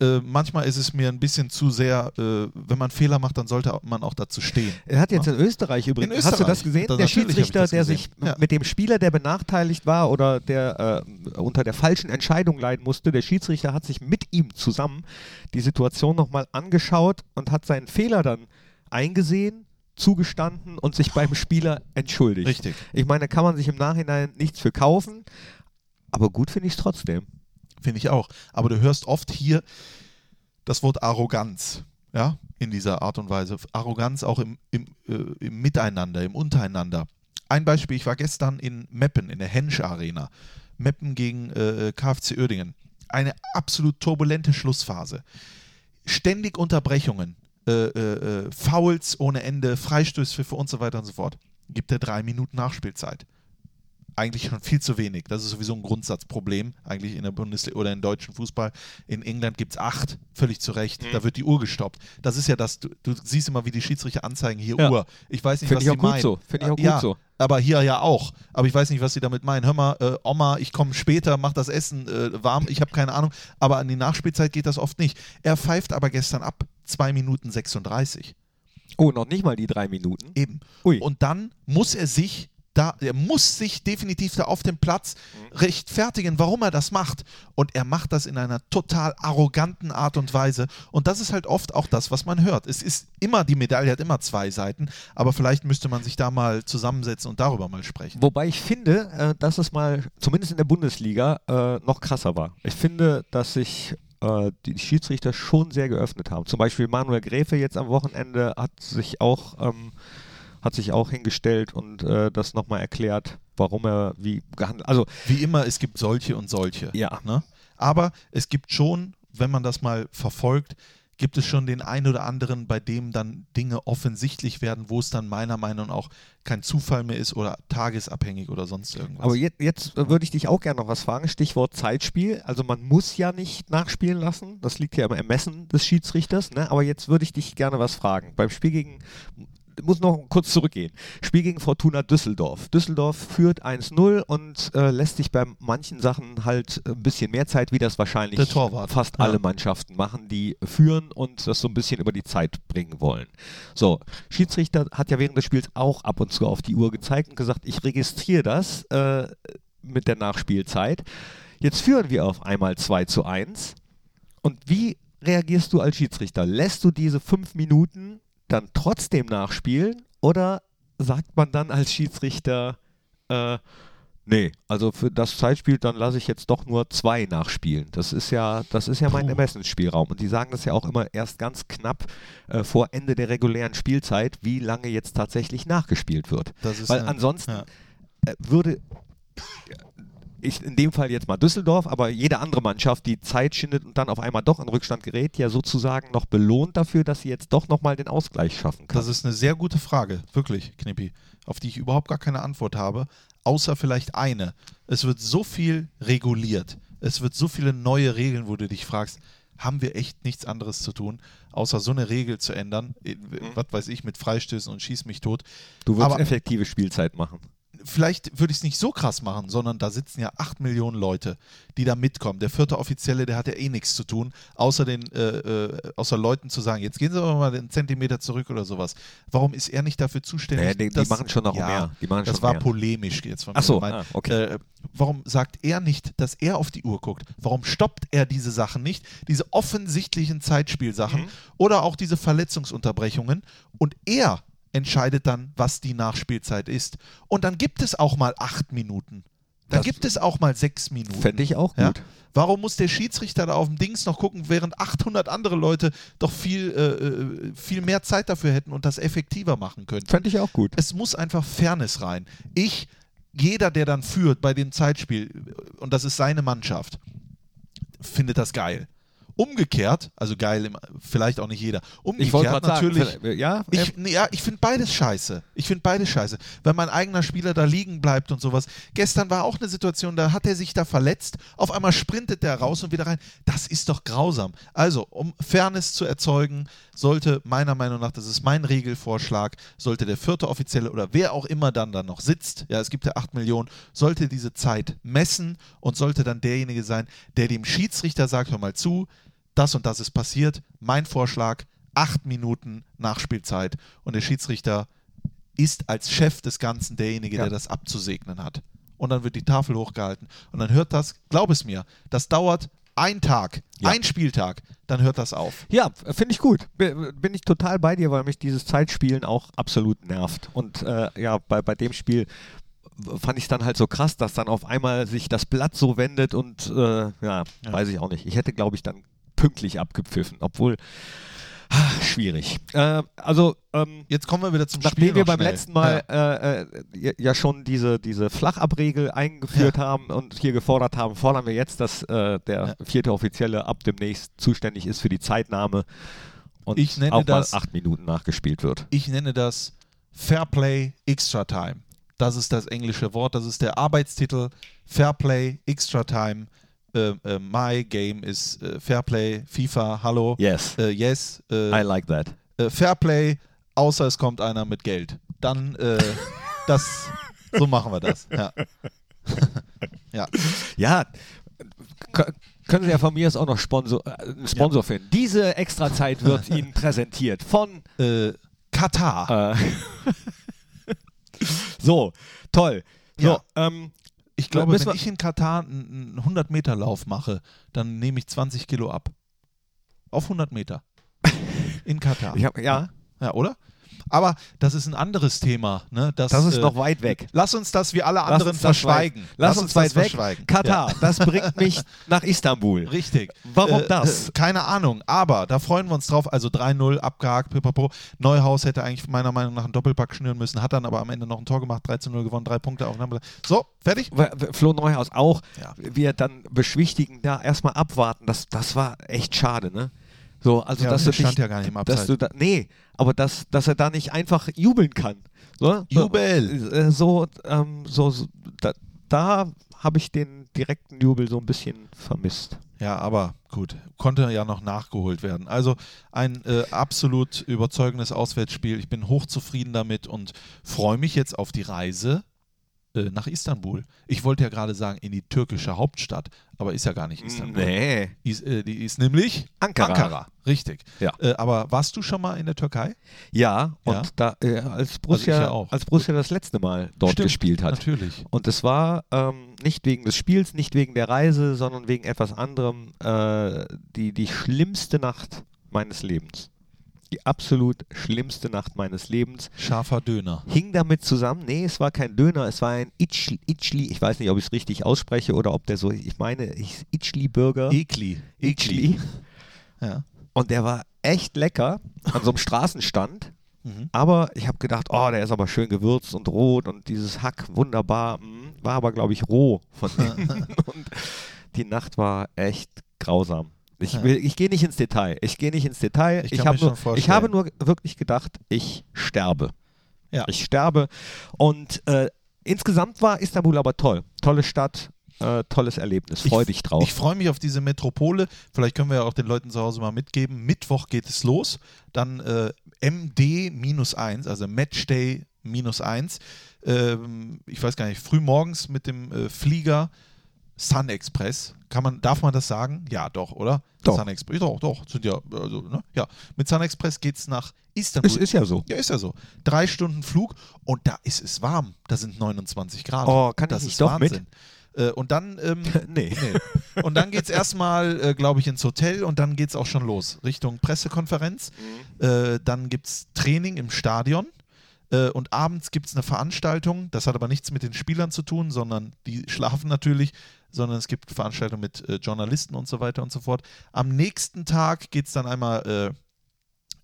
[SPEAKER 1] äh, manchmal ist es mir ein bisschen zu sehr, äh, wenn man Fehler macht, dann sollte man auch dazu stehen.
[SPEAKER 2] Er hat jetzt in Österreich übrigens,
[SPEAKER 1] In
[SPEAKER 2] hast du das
[SPEAKER 1] Österreich.
[SPEAKER 2] gesehen?
[SPEAKER 1] Da-
[SPEAKER 2] der Schiedsrichter,
[SPEAKER 1] das
[SPEAKER 2] der sich
[SPEAKER 1] Ja.
[SPEAKER 2] mit dem Spieler, der benachteiligt war oder der äh, unter der falschen Entscheidung leiden musste, der Schiedsrichter hat sich mit ihm zusammen die Situation nochmal angeschaut und hat seinen Fehler dann eingesehen, zugestanden und sich beim Spieler entschuldigt.
[SPEAKER 1] Richtig.
[SPEAKER 2] Ich meine, da kann man sich im Nachhinein nichts für kaufen, aber gut finde ich es trotzdem.
[SPEAKER 1] Finde ich auch. Aber du hörst oft hier das Wort Arroganz, ja, in dieser Art und Weise. Arroganz auch im, im, äh, im Miteinander, im Untereinander. Ein Beispiel, ich war gestern in Meppen, in der Hensch Arena. Meppen gegen äh, KfC Uerdingen. Eine absolut turbulente Schlussphase. Ständig Unterbrechungen, äh, äh, äh, Fouls ohne Ende, Freistößpfiffe und so weiter und so fort. Gibt er drei Minuten Nachspielzeit eigentlich schon viel zu wenig. Das ist sowieso ein Grundsatzproblem, eigentlich in der Bundesliga oder im deutschen Fußball. In England gibt es acht, völlig zu Recht.
[SPEAKER 2] Mhm.
[SPEAKER 1] Da wird die Uhr gestoppt. Das ist ja das, du, du siehst immer, wie die Schiedsrichter anzeigen, hier
[SPEAKER 2] Ja.
[SPEAKER 1] Uhr. Ich weiß nicht,
[SPEAKER 2] Finde
[SPEAKER 1] was
[SPEAKER 2] ich
[SPEAKER 1] die
[SPEAKER 2] auch gut
[SPEAKER 1] meinen.
[SPEAKER 2] so. Finde ich auch
[SPEAKER 1] ja,
[SPEAKER 2] gut so.
[SPEAKER 1] Aber hier ja auch. Aber ich weiß nicht, was sie damit meinen. Hör mal, äh, Oma, ich komme später, mach das Essen äh, warm. Ich habe keine Ahnung. Aber an die Nachspielzeit geht das oft nicht. Er pfeift aber gestern ab 2 Minuten 36.
[SPEAKER 2] Oh, noch nicht mal die drei Minuten.
[SPEAKER 1] Eben.
[SPEAKER 2] Ui.
[SPEAKER 1] Und dann muss er sich da, er muss sich definitiv da auf dem Platz
[SPEAKER 2] Mhm.
[SPEAKER 1] rechtfertigen, warum er das macht. Und er macht das in einer total arroganten Art und Weise. Und das ist halt oft auch das, was man hört. Es ist immer, die Medaille hat immer zwei Seiten, aber vielleicht müsste man sich da mal zusammensetzen und darüber mal sprechen.
[SPEAKER 2] Wobei ich finde, äh, dass es mal, zumindest in der Bundesliga, äh, noch krasser war. Ich finde, dass sich äh, die Schiedsrichter schon sehr geöffnet haben. Zum Beispiel Manuel Gräfe jetzt am Wochenende hat sich auch, ähm, hat sich auch hingestellt und äh, das nochmal erklärt, warum er wie gehandelt. Also
[SPEAKER 1] Wie immer, es gibt solche und solche.
[SPEAKER 2] Ja.
[SPEAKER 1] Ne? Aber es gibt schon, wenn man das mal verfolgt, gibt es schon den einen oder anderen, bei dem dann Dinge offensichtlich werden, wo es dann meiner Meinung nach auch kein Zufall mehr ist oder tagesabhängig oder sonst irgendwas.
[SPEAKER 2] Aber jetzt, jetzt würde ich dich auch gerne noch was fragen. Stichwort Zeitspiel. Also man muss ja nicht nachspielen lassen. Das liegt ja im Ermessen des Schiedsrichters. Ne? Aber jetzt würde ich dich gerne was fragen. Beim Spiel gegen, muss noch kurz zurückgehen. Spiel gegen Fortuna Düsseldorf. Düsseldorf führt 1-0 und äh, lässt sich bei manchen Sachen halt ein bisschen mehr Zeit, wie das wahrscheinlich fast
[SPEAKER 1] Ja.
[SPEAKER 2] alle Mannschaften machen, die führen und das so ein bisschen über die Zeit bringen wollen. So, Schiedsrichter hat ja während des Spiels auch ab und zu auf die Uhr gezeigt und gesagt, ich registriere das äh, mit der Nachspielzeit. Jetzt führen wir auf einmal 2 zu 1. Und wie reagierst du als Schiedsrichter? Lässt du diese fünf Minuten dann trotzdem nachspielen oder sagt man dann als Schiedsrichter, äh, nee, also für das Zeitspiel, dann lasse ich jetzt doch nur zwei nachspielen. Das ist ja, das ist ja mein
[SPEAKER 1] Puh.
[SPEAKER 2] Ermessensspielraum. Und die sagen das ja auch immer erst ganz knapp äh, vor Ende der regulären Spielzeit, wie lange jetzt tatsächlich nachgespielt wird. Weil
[SPEAKER 1] eine-
[SPEAKER 2] ansonsten
[SPEAKER 1] ja.
[SPEAKER 2] äh, würde ich in dem Fall jetzt mal Düsseldorf, aber jede andere Mannschaft, die Zeit schindet und dann auf einmal doch in Rückstand gerät, ja sozusagen noch belohnt dafür, dass sie jetzt doch nochmal den Ausgleich schaffen kann.
[SPEAKER 1] Das ist eine sehr gute Frage, wirklich, Knippi, auf die ich überhaupt gar keine Antwort habe, außer vielleicht eine. Es wird so viel reguliert, es wird so viele neue Regeln, wo du dich fragst, haben wir echt nichts anderes zu tun, außer so eine Regel zu ändern, äh, was weiß ich, mit Freistößen und schieß mich tot.
[SPEAKER 2] du würdest
[SPEAKER 1] aber-
[SPEAKER 2] effektive Spielzeit machen.
[SPEAKER 1] Vielleicht würde ich es nicht so krass machen, sondern da sitzen ja acht Millionen Leute, die da mitkommen. Der vierte Offizielle, der hat ja eh nichts zu tun, außer den, äh, äh, außer Leuten zu sagen, jetzt gehen Sie aber mal einen Zentimeter zurück oder sowas. Warum ist er nicht dafür zuständig?
[SPEAKER 2] Naja, die- die
[SPEAKER 1] dass-
[SPEAKER 2] machen schon noch mehr. Die machen
[SPEAKER 1] das
[SPEAKER 2] schon
[SPEAKER 1] war
[SPEAKER 2] mehr.
[SPEAKER 1] polemisch jetzt von
[SPEAKER 2] Ach so,
[SPEAKER 1] mir
[SPEAKER 2] ah, okay.
[SPEAKER 1] äh, warum sagt er nicht, dass er auf die Uhr guckt? Warum stoppt er diese Sachen nicht? Diese offensichtlichen Zeitspielsachen
[SPEAKER 2] Mhm.
[SPEAKER 1] oder auch diese Verletzungsunterbrechungen und er entscheidet dann, was die Nachspielzeit ist. Und dann gibt es auch mal acht Minuten. Da
[SPEAKER 2] Das-
[SPEAKER 1] gibt es auch mal sechs Minuten.
[SPEAKER 2] Fände ich auch
[SPEAKER 1] Ja?
[SPEAKER 2] gut.
[SPEAKER 1] Warum muss der Schiedsrichter da auf dem Dings noch gucken, während 800 andere Leute doch viel, äh, äh, viel mehr Zeit dafür hätten und das effektiver machen könnten?
[SPEAKER 2] Fände ich auch gut.
[SPEAKER 1] Es muss einfach Fairness rein. Ich, jeder, der dann führt bei dem Zeitspiel, und das ist seine Mannschaft, findet das geil. Umgekehrt, also geil, vielleicht auch nicht jeder.
[SPEAKER 2] Ich
[SPEAKER 1] Umgekehrt
[SPEAKER 2] sagen,
[SPEAKER 1] natürlich.
[SPEAKER 2] für- ja,
[SPEAKER 1] Ich, ja, ich finde beides scheiße. Ich finde beides scheiße. Wenn mein eigener Spieler da liegen bleibt und sowas. Gestern war auch eine Situation, da hat er sich da verletzt. Auf einmal sprintet der raus und wieder rein. Das ist doch grausam. Also, um Fairness zu erzeugen, sollte meiner Meinung nach, das ist mein Regelvorschlag, sollte der vierte Offizielle oder wer auch immer dann da noch sitzt, ja, es gibt ja 8 Millionen, sollte diese Zeit messen und sollte dann derjenige sein, der dem Schiedsrichter sagt, hör mal zu, das und das ist passiert. Mein Vorschlag, acht Minuten Nachspielzeit und der Schiedsrichter ist als Chef des Ganzen derjenige,
[SPEAKER 2] Ja.
[SPEAKER 1] der das abzusegnen hat. Und dann wird die Tafel hochgehalten und dann hört das, glaub es mir, das dauert ein Tag,
[SPEAKER 2] Ja.
[SPEAKER 1] ein Spieltag, dann hört das auf.
[SPEAKER 2] Ja, finde ich gut. Bin ich total bei dir, weil mich dieses Zeitspielen auch absolut nervt. Und äh, ja, bei, bei dem Spiel fand ich es dann halt so krass, dass dann auf einmal sich das Blatt so wendet und äh, ja, weiß ich auch nicht. Ich hätte, glaube ich, dann pünktlich abgepfiffen, obwohl ah, schwierig. Äh, also ähm,
[SPEAKER 1] Jetzt kommen wir wieder zum
[SPEAKER 2] Nachdem
[SPEAKER 1] Spiel
[SPEAKER 2] wir
[SPEAKER 1] noch
[SPEAKER 2] beim
[SPEAKER 1] schnell.
[SPEAKER 2] letzten Mal
[SPEAKER 1] Ja.
[SPEAKER 2] äh, äh, ja- ja schon diese, diese Flachabregel eingeführt haben und hier gefordert haben, fordern wir jetzt, dass äh, der vierte Offizielle ab demnächst zuständig ist für die Zeitnahme und
[SPEAKER 1] Ich nenne
[SPEAKER 2] auch
[SPEAKER 1] das-
[SPEAKER 2] mal acht Minuten nachgespielt wird.
[SPEAKER 1] Ich nenne das Fairplay Extra Time. Das ist das englische Wort, das ist der Arbeitstitel. Fairplay Extra Time. Äh, äh, my game is äh, Fairplay, FIFA, hallo.
[SPEAKER 2] Yes,
[SPEAKER 1] Äh, yes. Äh,
[SPEAKER 2] I like that.
[SPEAKER 1] Fairplay, außer es kommt einer mit Geld. Dann, das, so machen wir das. Ja. ja.
[SPEAKER 2] Ja, können Sie ja von mir aus auch noch Sponsor, äh, einen Sponsor finden. Diese Extrazeit wird Ihnen präsentiert von
[SPEAKER 1] Katar.
[SPEAKER 2] So, toll. So,
[SPEAKER 1] Ja.
[SPEAKER 2] ähm,
[SPEAKER 1] ich glaube, wenn ich in Katar einen 100-Meter-Lauf mache, dann nehme ich 20 Kilo ab. Auf 100 Meter. In Katar.
[SPEAKER 2] hab, ja,
[SPEAKER 1] Ja, oder? Aber das ist ein anderes Thema. Ne? Das,
[SPEAKER 2] das ist
[SPEAKER 1] äh,
[SPEAKER 2] noch weit weg.
[SPEAKER 1] Lass uns das wie alle
[SPEAKER 2] Lass
[SPEAKER 1] anderen verschweigen.
[SPEAKER 2] Weit, lass, uns weit
[SPEAKER 1] das
[SPEAKER 2] weg.
[SPEAKER 1] verschweigen.
[SPEAKER 2] Katar,
[SPEAKER 1] Ja.
[SPEAKER 2] das bringt mich nach Istanbul.
[SPEAKER 1] Richtig.
[SPEAKER 2] Warum
[SPEAKER 1] Äh,
[SPEAKER 2] das?
[SPEAKER 1] Äh, keine Ahnung, aber da freuen wir uns drauf. Also 3-0 abgehakt, pipapo. Neuhaus hätte eigentlich meiner Meinung nach einen Doppelpack schnüren müssen, hat dann aber am Ende noch ein Tor gemacht, 3-0 gewonnen, drei Punkte Aufnahme. So, fertig?
[SPEAKER 2] Flo Neuhaus auch.
[SPEAKER 1] Ja.
[SPEAKER 2] Wir dann beschwichtigen, da erstmal abwarten. Das, das war echt schade, ne? So, also
[SPEAKER 1] Ja,
[SPEAKER 2] dass du
[SPEAKER 1] stand
[SPEAKER 2] dich,
[SPEAKER 1] ja gar nicht im
[SPEAKER 2] dass
[SPEAKER 1] Abseits.
[SPEAKER 2] du da, nee, aber dass, dass er da nicht einfach jubeln kann. So,
[SPEAKER 1] Jubel!
[SPEAKER 2] Äh, So, ähm, so, so da, da habe ich den direkten Jubel so ein bisschen vermisst.
[SPEAKER 1] Ja, aber gut, konnte ja noch nachgeholt werden. Also ein äh, absolut überzeugendes Auswärtsspiel. Ich bin hochzufrieden damit und freue mich jetzt auf die Reise äh, nach Istanbul. Ich wollte ja gerade sagen, in die türkische Hauptstadt, aber ist ja gar nicht Istanbul.
[SPEAKER 2] Nee.
[SPEAKER 1] Ist, äh, die ist nämlich
[SPEAKER 2] Ankara.
[SPEAKER 1] richtig.
[SPEAKER 2] Ja.
[SPEAKER 1] Äh, aber warst du schon mal in der Türkei?
[SPEAKER 2] Ja, und
[SPEAKER 1] Ja.
[SPEAKER 2] da, äh, als, Borussia,
[SPEAKER 1] ja auch.
[SPEAKER 2] als Borussia das letzte Mal dort
[SPEAKER 1] Stimmt,
[SPEAKER 2] gespielt hat.
[SPEAKER 1] Natürlich.
[SPEAKER 2] Und es war ähm, nicht wegen des Spiels, nicht wegen der Reise, sondern wegen etwas anderem äh, die, die schlimmste Nacht meines Lebens. Die absolut schlimmste Nacht meines Lebens.
[SPEAKER 1] Scharfer Döner.
[SPEAKER 2] Hing damit zusammen, nee, es war kein Döner, es war ein Itchli, Itchli ich weiß nicht, ob ich es richtig ausspreche oder ob der so, ich meine, ich- Itchli-Burger.
[SPEAKER 1] Ekli.
[SPEAKER 2] Itchli.
[SPEAKER 1] Ja.
[SPEAKER 2] Und der war echt lecker an so einem Straßenstand.
[SPEAKER 1] Mhm.
[SPEAKER 2] Aber ich habe gedacht, oh, der ist aber schön gewürzt und rot und dieses Hack wunderbar. mm, War aber, glaube ich, roh von innen. und die Nacht war echt grausam. Ich, will- ich gehe nicht ins Detail. Ich gehe nicht ins Detail.
[SPEAKER 1] Ich
[SPEAKER 2] Ich, hab nur, ich habe nur wirklich gedacht, ich sterbe.
[SPEAKER 1] Ja.
[SPEAKER 2] Ich sterbe. Und äh, insgesamt war Istanbul aber toll. Tolle Stadt, äh, tolles Erlebnis. Freu
[SPEAKER 1] Ich-
[SPEAKER 2] dich drauf.
[SPEAKER 1] Ich freue mich auf diese Metropole. Vielleicht können wir ja auch den Leuten zu Hause mal mitgeben. Mittwoch geht es los. Dann äh, MD-1, also Matchday minus 1. Ähm, ich weiß gar nicht, früh morgens mit dem äh, Flieger Sun Express. Kann man, darf man das sagen? Ja, doch, oder?
[SPEAKER 2] Doch.
[SPEAKER 1] Sun Express, doch, doch. Sind ja, also, ne? ja. Mit Sun Express geht es nach Istanbul.
[SPEAKER 2] es ist ja so.
[SPEAKER 1] Ja, ist ja so. Drei Stunden Flug und da ist es warm. Da sind 29 Grad.
[SPEAKER 2] Oh, kann ich
[SPEAKER 1] das
[SPEAKER 2] nicht
[SPEAKER 1] ist
[SPEAKER 2] doch mit?
[SPEAKER 1] Wahnsinn. Äh, und dann, ähm,
[SPEAKER 2] Nee.
[SPEAKER 1] nee. Und dann geht es erstmal, äh, glaube ich, ins Hotel und dann geht es auch schon los. Richtung Pressekonferenz.
[SPEAKER 2] Mhm.
[SPEAKER 1] Äh, dann gibt es Training im Stadion. Äh, und abends gibt es eine Veranstaltung. Das hat aber nichts mit den Spielern zu tun, sondern die schlafen natürlich, sondern es gibt Veranstaltungen mit äh, Journalisten und so weiter und so fort. Am nächsten Tag geht es dann einmal äh,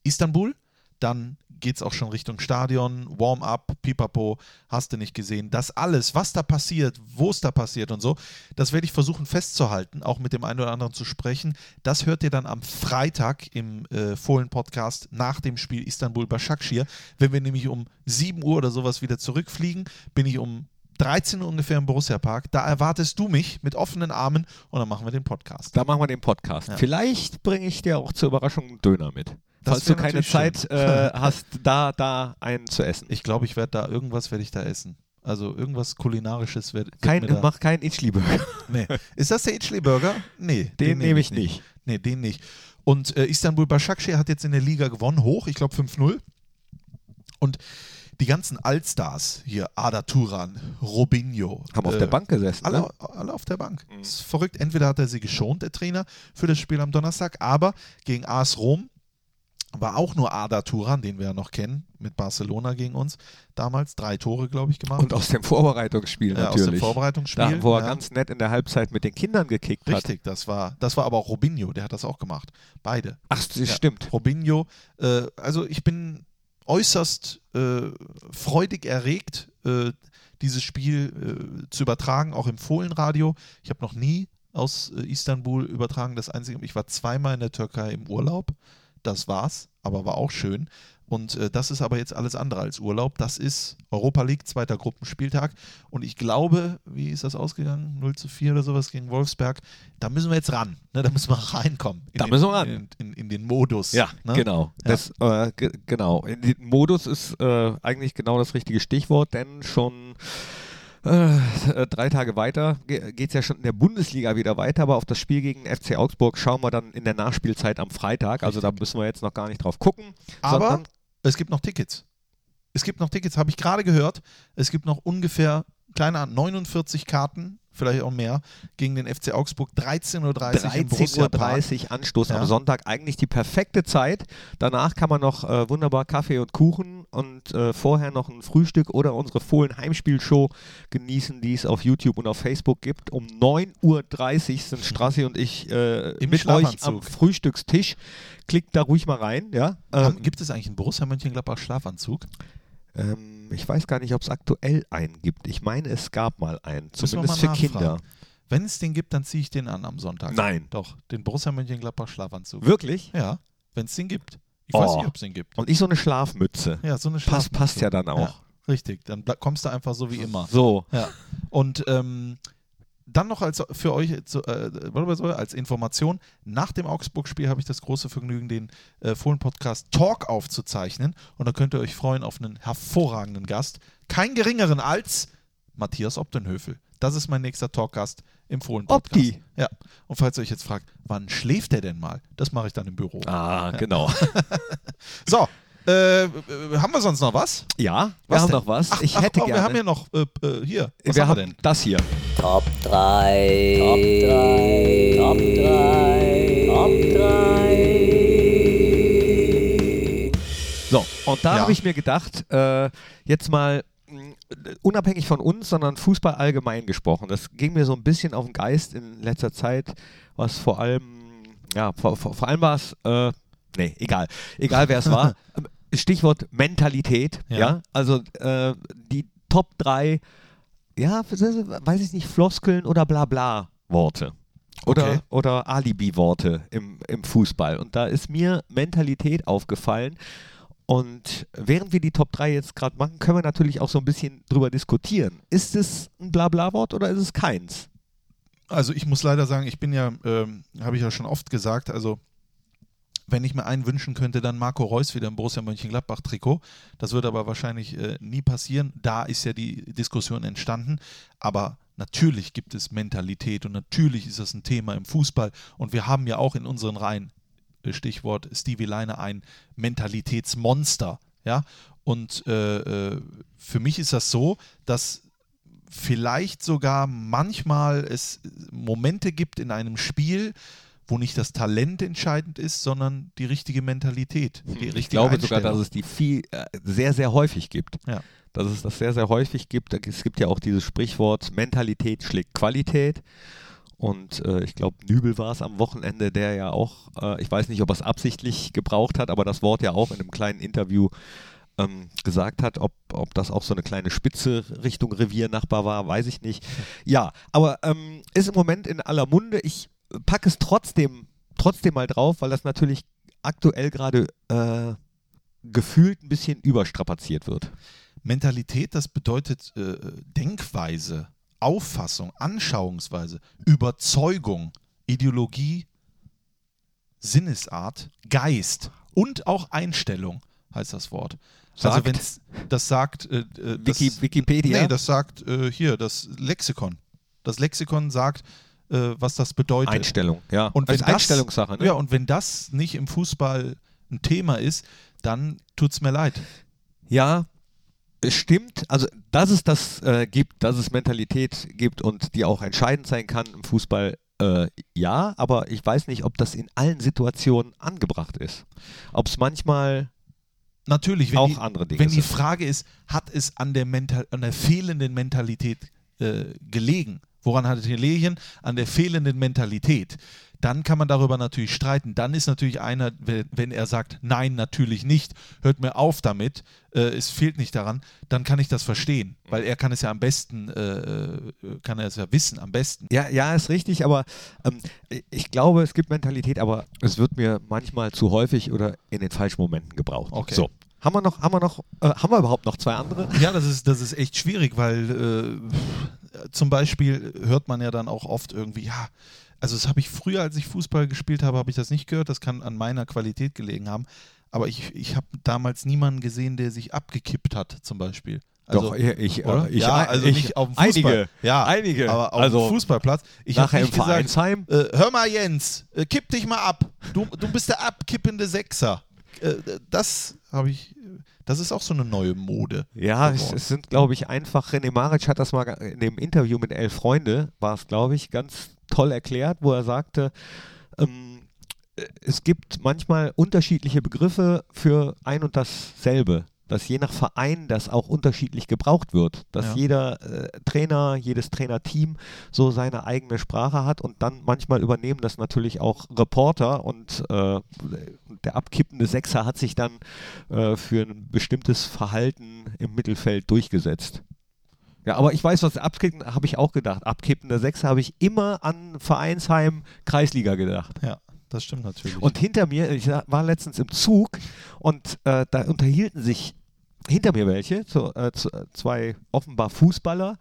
[SPEAKER 1] Istanbul. Dann geht es auch schon Richtung Stadion, Warm-up, Pipapo, hast du nicht gesehen. Das alles, was da passiert, wo es da passiert und so, das werde ich versuchen festzuhalten, auch mit dem einen oder anderen zu sprechen. Das hört ihr dann am Freitag im äh, Fohlen-Podcast nach dem Spiel Istanbul Başakşehir. Wenn wir nämlich um 7 Uhr oder sowas wieder zurückfliegen, bin ich um 13 Uhr ungefähr im Borussia Park. Da erwartest du mich mit offenen Armen und dann machen wir den Podcast.
[SPEAKER 2] Da machen wir den Podcast.
[SPEAKER 1] Ja.
[SPEAKER 2] Vielleicht bringe ich dir auch zur Überraschung einen Döner mit. Falls du keine Zeit äh, hast, da, da einen zu essen.
[SPEAKER 1] Ich glaube, ich werde da irgendwas werde ich da essen. Also irgendwas kulinarisches wird,
[SPEAKER 2] Kein,
[SPEAKER 1] da,
[SPEAKER 2] mach keinen Itchli-Burger.
[SPEAKER 1] nee. Ist das der Itchli Burger? Nee,
[SPEAKER 2] Den nehme ich nicht.
[SPEAKER 1] Nee, den nicht. Und äh, Istanbul Başakşehir hat jetzt in der Liga gewonnen, hoch, ich glaube 5-0. Und die ganzen Allstars hier, Ada Turan, Robinho.
[SPEAKER 2] Haben auf
[SPEAKER 1] äh,
[SPEAKER 2] der Bank gesessen.
[SPEAKER 1] Alle,
[SPEAKER 2] ne?
[SPEAKER 1] alle auf der Bank.
[SPEAKER 2] Mhm.
[SPEAKER 1] Ist verrückt. Entweder hat er sie geschont, der Trainer, für das Spiel am Donnerstag, aber gegen AS Rom war auch nur Ada Turan, den wir ja noch kennen, mit Barcelona gegen uns damals. Drei Tore, glaube ich, gemacht.
[SPEAKER 2] Und aus dem Vorbereitungsspiel
[SPEAKER 1] ja, aus dem
[SPEAKER 2] natürlich.
[SPEAKER 1] Vorbereitungsspiel.
[SPEAKER 2] da, wo er
[SPEAKER 1] ja.
[SPEAKER 2] ganz nett in der Halbzeit mit den Kindern gekickt hat.
[SPEAKER 1] Richtig, das war, das war aber auch Robinho, der hat das auch gemacht. Beide.
[SPEAKER 2] Ach, das
[SPEAKER 1] Ja.
[SPEAKER 2] stimmt.
[SPEAKER 1] Robinho, äh, also ich bin äußerst äh, freudig erregt, äh, dieses Spiel äh, zu übertragen, auch im Fohlenradio. Ich habe noch nie aus äh, Istanbul übertragen. Das Einzige, ich war zweimal in der Türkei im Urlaub. Das war's, aber war auch schön. Und äh, das ist aber jetzt alles andere als Urlaub. Das ist Europa League, zweiter Gruppenspieltag. Und ich glaube, wie ist das ausgegangen? 0 zu 4 oder sowas gegen Wolfsberg. Da müssen wir jetzt ran. Ne? Da müssen wir reinkommen. In
[SPEAKER 2] Da
[SPEAKER 1] den,
[SPEAKER 2] müssen wir ran.
[SPEAKER 1] In, in, in den Modus.
[SPEAKER 2] Ja,
[SPEAKER 1] ne?
[SPEAKER 2] genau.
[SPEAKER 1] Ja.
[SPEAKER 2] Das, äh, ge genau. In den Modus ist äh, eigentlich genau das richtige Stichwort, denn schon äh, drei Tage weiter geht es ja schon in der Bundesliga wieder weiter, aber auf das Spiel gegen FC Augsburg schauen wir dann in der Nachspielzeit am Freitag. Also da müssen wir jetzt noch gar nicht drauf gucken.
[SPEAKER 1] Aber es gibt noch Tickets. Es gibt noch Tickets, habe ich gerade gehört. Es gibt noch ungefähr, kleine Ahnung, 49 Karten, vielleicht auch mehr, gegen den FC Augsburg. 13.30 Uhr im Borussia Park.
[SPEAKER 2] 13.30 Uhr Anstoß
[SPEAKER 1] Ja.
[SPEAKER 2] am Sonntag. Eigentlich die perfekte Zeit. Danach kann man noch äh, wunderbar Kaffee und Kuchen und äh, vorher noch ein Frühstück oder unsere Fohlen Heimspielshow genießen, die es auf YouTube und auf Facebook gibt. Um 9.30 Uhr sind Strassi und ich äh,
[SPEAKER 1] Im
[SPEAKER 2] mit euch am. Frühstückstisch. Klickt da ruhig mal rein. Ja? Ähm,
[SPEAKER 1] gibt es eigentlich einen Borussia Mönchengladbach Schlafanzug?
[SPEAKER 2] Ähm, ich weiß gar nicht, ob es aktuell einen gibt. Ich meine, es gab mal einen, zumindest für Kinder.
[SPEAKER 1] nachfragen. Wenn es den gibt, dann ziehe ich den an am Sonntag.
[SPEAKER 2] Nein.
[SPEAKER 1] Doch, den Borussia Mönchengladbach Schlafanzug.
[SPEAKER 2] Wirklich?
[SPEAKER 1] Ja, wenn es den gibt. Ich
[SPEAKER 2] Oh.
[SPEAKER 1] weiß nicht, ob es den gibt.
[SPEAKER 2] Und ich so eine Schlafmütze.
[SPEAKER 1] Ja, so eine
[SPEAKER 2] Passt,
[SPEAKER 1] Schlafanzug.
[SPEAKER 2] passt ja dann auch.
[SPEAKER 1] Ja, richtig, dann kommst du einfach so wie immer.
[SPEAKER 2] So.
[SPEAKER 1] Ja. Und ähm, dann noch als für euch äh, als Information, nach dem Augsburg-Spiel habe ich das große Vergnügen, den äh, Fohlen-Podcast Talk aufzuzeichnen. Und da könnt ihr euch freuen auf einen hervorragenden Gast. Kein geringeren als Matthias Optenhöfel. Das ist mein nächster Talkgast im Fohlen-Podcast.
[SPEAKER 2] Opti.
[SPEAKER 1] Ja. Und falls ihr euch jetzt fragt, wann schläft der denn mal? Das mache ich dann im Büro.
[SPEAKER 2] Ah, genau.
[SPEAKER 1] So, äh, äh, haben wir sonst noch was?
[SPEAKER 2] Ja, wir
[SPEAKER 1] Was
[SPEAKER 2] haben
[SPEAKER 1] denn?
[SPEAKER 2] noch was.
[SPEAKER 1] Ach,
[SPEAKER 2] ich
[SPEAKER 1] ach,
[SPEAKER 2] hätte
[SPEAKER 1] oh,
[SPEAKER 2] gerne.
[SPEAKER 1] Wir haben ja noch, äh, äh, hier, was
[SPEAKER 2] wir
[SPEAKER 1] haben
[SPEAKER 2] haben
[SPEAKER 1] wir denn?
[SPEAKER 2] das hier.
[SPEAKER 4] Top 3. Top 3. Top 3. Top 3.
[SPEAKER 2] So, und da
[SPEAKER 1] Ja.
[SPEAKER 2] habe ich mir gedacht, äh, jetzt mal unabhängig von uns, sondern Fußball allgemein gesprochen. Das ging mir so ein bisschen auf den Geist in letzter Zeit, was vor allem, ja, vor, vor, vor allem war es, äh, nee, egal, egal wer es war. Stichwort Mentalität,
[SPEAKER 1] Ja.
[SPEAKER 2] ja, also äh, die Top 3, ja, weiß ich nicht, Floskeln oder Blabla-Worte. Oder,
[SPEAKER 1] Okay.
[SPEAKER 2] oder Alibi-Worte im, im Fußball. Und da ist mir Mentalität aufgefallen. Und während wir die Top 3 jetzt gerade machen, können wir natürlich auch so ein bisschen drüber diskutieren. Ist es ein Blabla-Wort oder ist es keins?
[SPEAKER 1] Also ich muss leider sagen, ich bin ja, ähm, habe ich ja schon oft gesagt, also wenn ich mir einen wünschen könnte, dann Marco Reus wieder im Borussia Mönchengladbach-Trikot. Das wird aber wahrscheinlich äh, nie passieren. Da ist ja die Diskussion entstanden. Aber natürlich gibt es Mentalität und natürlich ist das ein Thema im Fußball. Und wir haben ja auch in unseren Reihen, äh, Stichwort Stevie Leine, ein Mentalitätsmonster. Ja? Und äh, äh, für mich ist das so, dass vielleicht sogar manchmal es Momente gibt in einem Spiel, wo nicht das Talent entscheidend ist, sondern die richtige Mentalität. Die richtige
[SPEAKER 2] ich glaube sogar, dass es die viel, äh, sehr, sehr häufig gibt.
[SPEAKER 1] Ja.
[SPEAKER 2] Dass es das sehr, sehr häufig gibt. Es gibt ja auch dieses Sprichwort, Mentalität schlägt Qualität. Und äh, ich glaube, Nübel war es am Wochenende, der ja auch, äh, ich weiß nicht, ob er es absichtlich gebraucht hat, aber das Wort ja auch in einem kleinen Interview ähm, gesagt hat, ob, ob das auch so eine kleine Spitze Richtung Reviernachbar war, weiß ich nicht. Ja, aber ähm, ist im Moment in aller Munde. Ich packe es trotzdem, trotzdem mal drauf, weil das natürlich aktuell gerade äh, gefühlt ein bisschen überstrapaziert wird.
[SPEAKER 1] Mentalität, das bedeutet äh, Denkweise, Auffassung, Anschauungsweise, Überzeugung, Ideologie, Sinnesart, Geist und auch Einstellung heißt das Wort. Also
[SPEAKER 2] Sagt?
[SPEAKER 1] wenn das sagt äh, äh, das,
[SPEAKER 2] Wiki, Wikipedia?
[SPEAKER 1] Nee, das sagt äh, hier das Lexikon. Das Lexikon sagt, äh, was das bedeutet.
[SPEAKER 2] Einstellung, ja.
[SPEAKER 1] Und wenn
[SPEAKER 2] ist
[SPEAKER 1] das,
[SPEAKER 2] Einstellungssache, ne?
[SPEAKER 1] Ja, und wenn das nicht im Fußball ein Thema ist, dann tut es mir leid.
[SPEAKER 2] Ja, es stimmt. Also, dass es das äh, gibt, dass es Mentalität gibt und die auch entscheidend sein kann im Fußball, äh, ja, aber ich weiß nicht, ob das in allen Situationen angebracht ist. Ob es manchmal
[SPEAKER 1] Natürlich, wenn,
[SPEAKER 2] auch
[SPEAKER 1] die,
[SPEAKER 2] andere Dinge
[SPEAKER 1] wenn die. Frage ist, hat es an der, Mental, an der fehlenden Mentalität äh, gelegen? Woran hat es gelegen? An der fehlenden Mentalität. Dann kann man darüber natürlich streiten. Dann ist natürlich einer, wenn wenn er sagt, nein, natürlich nicht, hört mir auf damit, äh, es fehlt nicht daran, dann kann ich das verstehen, weil er kann es ja am besten, äh, äh, kann er es ja wissen, am besten.
[SPEAKER 2] Ja, ja, ist richtig, aber ähm, ich glaube, es gibt Mentalität, aber es wird mir manchmal zu häufig oder in den falschen Momenten gebraucht.
[SPEAKER 1] Okay.
[SPEAKER 2] So. Haben wir noch, haben wir noch, äh, haben wir überhaupt noch zwei andere?
[SPEAKER 1] Ja, das ist, das ist echt schwierig, weil äh, zum Beispiel hört man ja dann auch oft irgendwie, ja, also das habe ich früher, als ich Fußball gespielt habe, habe ich das nicht gehört, das kann an meiner Qualität gelegen haben, aber ich, ich habe damals niemanden gesehen, der sich abgekippt hat, zum Beispiel. Also,
[SPEAKER 2] Doch, ich,
[SPEAKER 1] oder?
[SPEAKER 2] äh, ich,
[SPEAKER 1] ja, also
[SPEAKER 2] ich,
[SPEAKER 1] nicht auf dem Fußball.
[SPEAKER 2] Einige,
[SPEAKER 1] ja,
[SPEAKER 2] einige.
[SPEAKER 1] aber auf
[SPEAKER 2] also
[SPEAKER 1] dem Fußballplatz. Ich habe
[SPEAKER 2] nachher im
[SPEAKER 1] nicht gesagt,
[SPEAKER 2] Vereinsheim.
[SPEAKER 1] äh, hör mal Jens, äh, kipp dich mal ab. Du, du bist der abkippende Sechser. Äh, das habe ich, das ist auch so eine neue Mode.
[SPEAKER 2] Ja, es, es sind, glaube ich, einfach, René Maric hat das mal in dem Interview mit Elf Freunde, war es, glaube ich, ganz toll erklärt, wo er sagte, ähm, äh, es gibt manchmal unterschiedliche Begriffe für ein und dasselbe. Dass je nach Verein das auch unterschiedlich gebraucht wird. Dass
[SPEAKER 1] Ja.
[SPEAKER 2] jeder äh, Trainer, jedes Trainerteam so seine eigene Sprache hat und dann manchmal übernehmen das natürlich auch Reporter und äh, der abkippende Sechser hat sich dann äh, für ein bestimmtes Verhalten im Mittelfeld durchgesetzt. Ja, aber ich weiß, was abkippen, habe ich auch gedacht. Abkippende Sechser habe ich immer an Vereinsheim Kreisliga gedacht.
[SPEAKER 1] Ja, das stimmt natürlich.
[SPEAKER 2] Und hinter mir, ich war letztens im Zug und äh, da unterhielten sich hinter mir welche, so, äh, z- zwei offenbar Fußballer,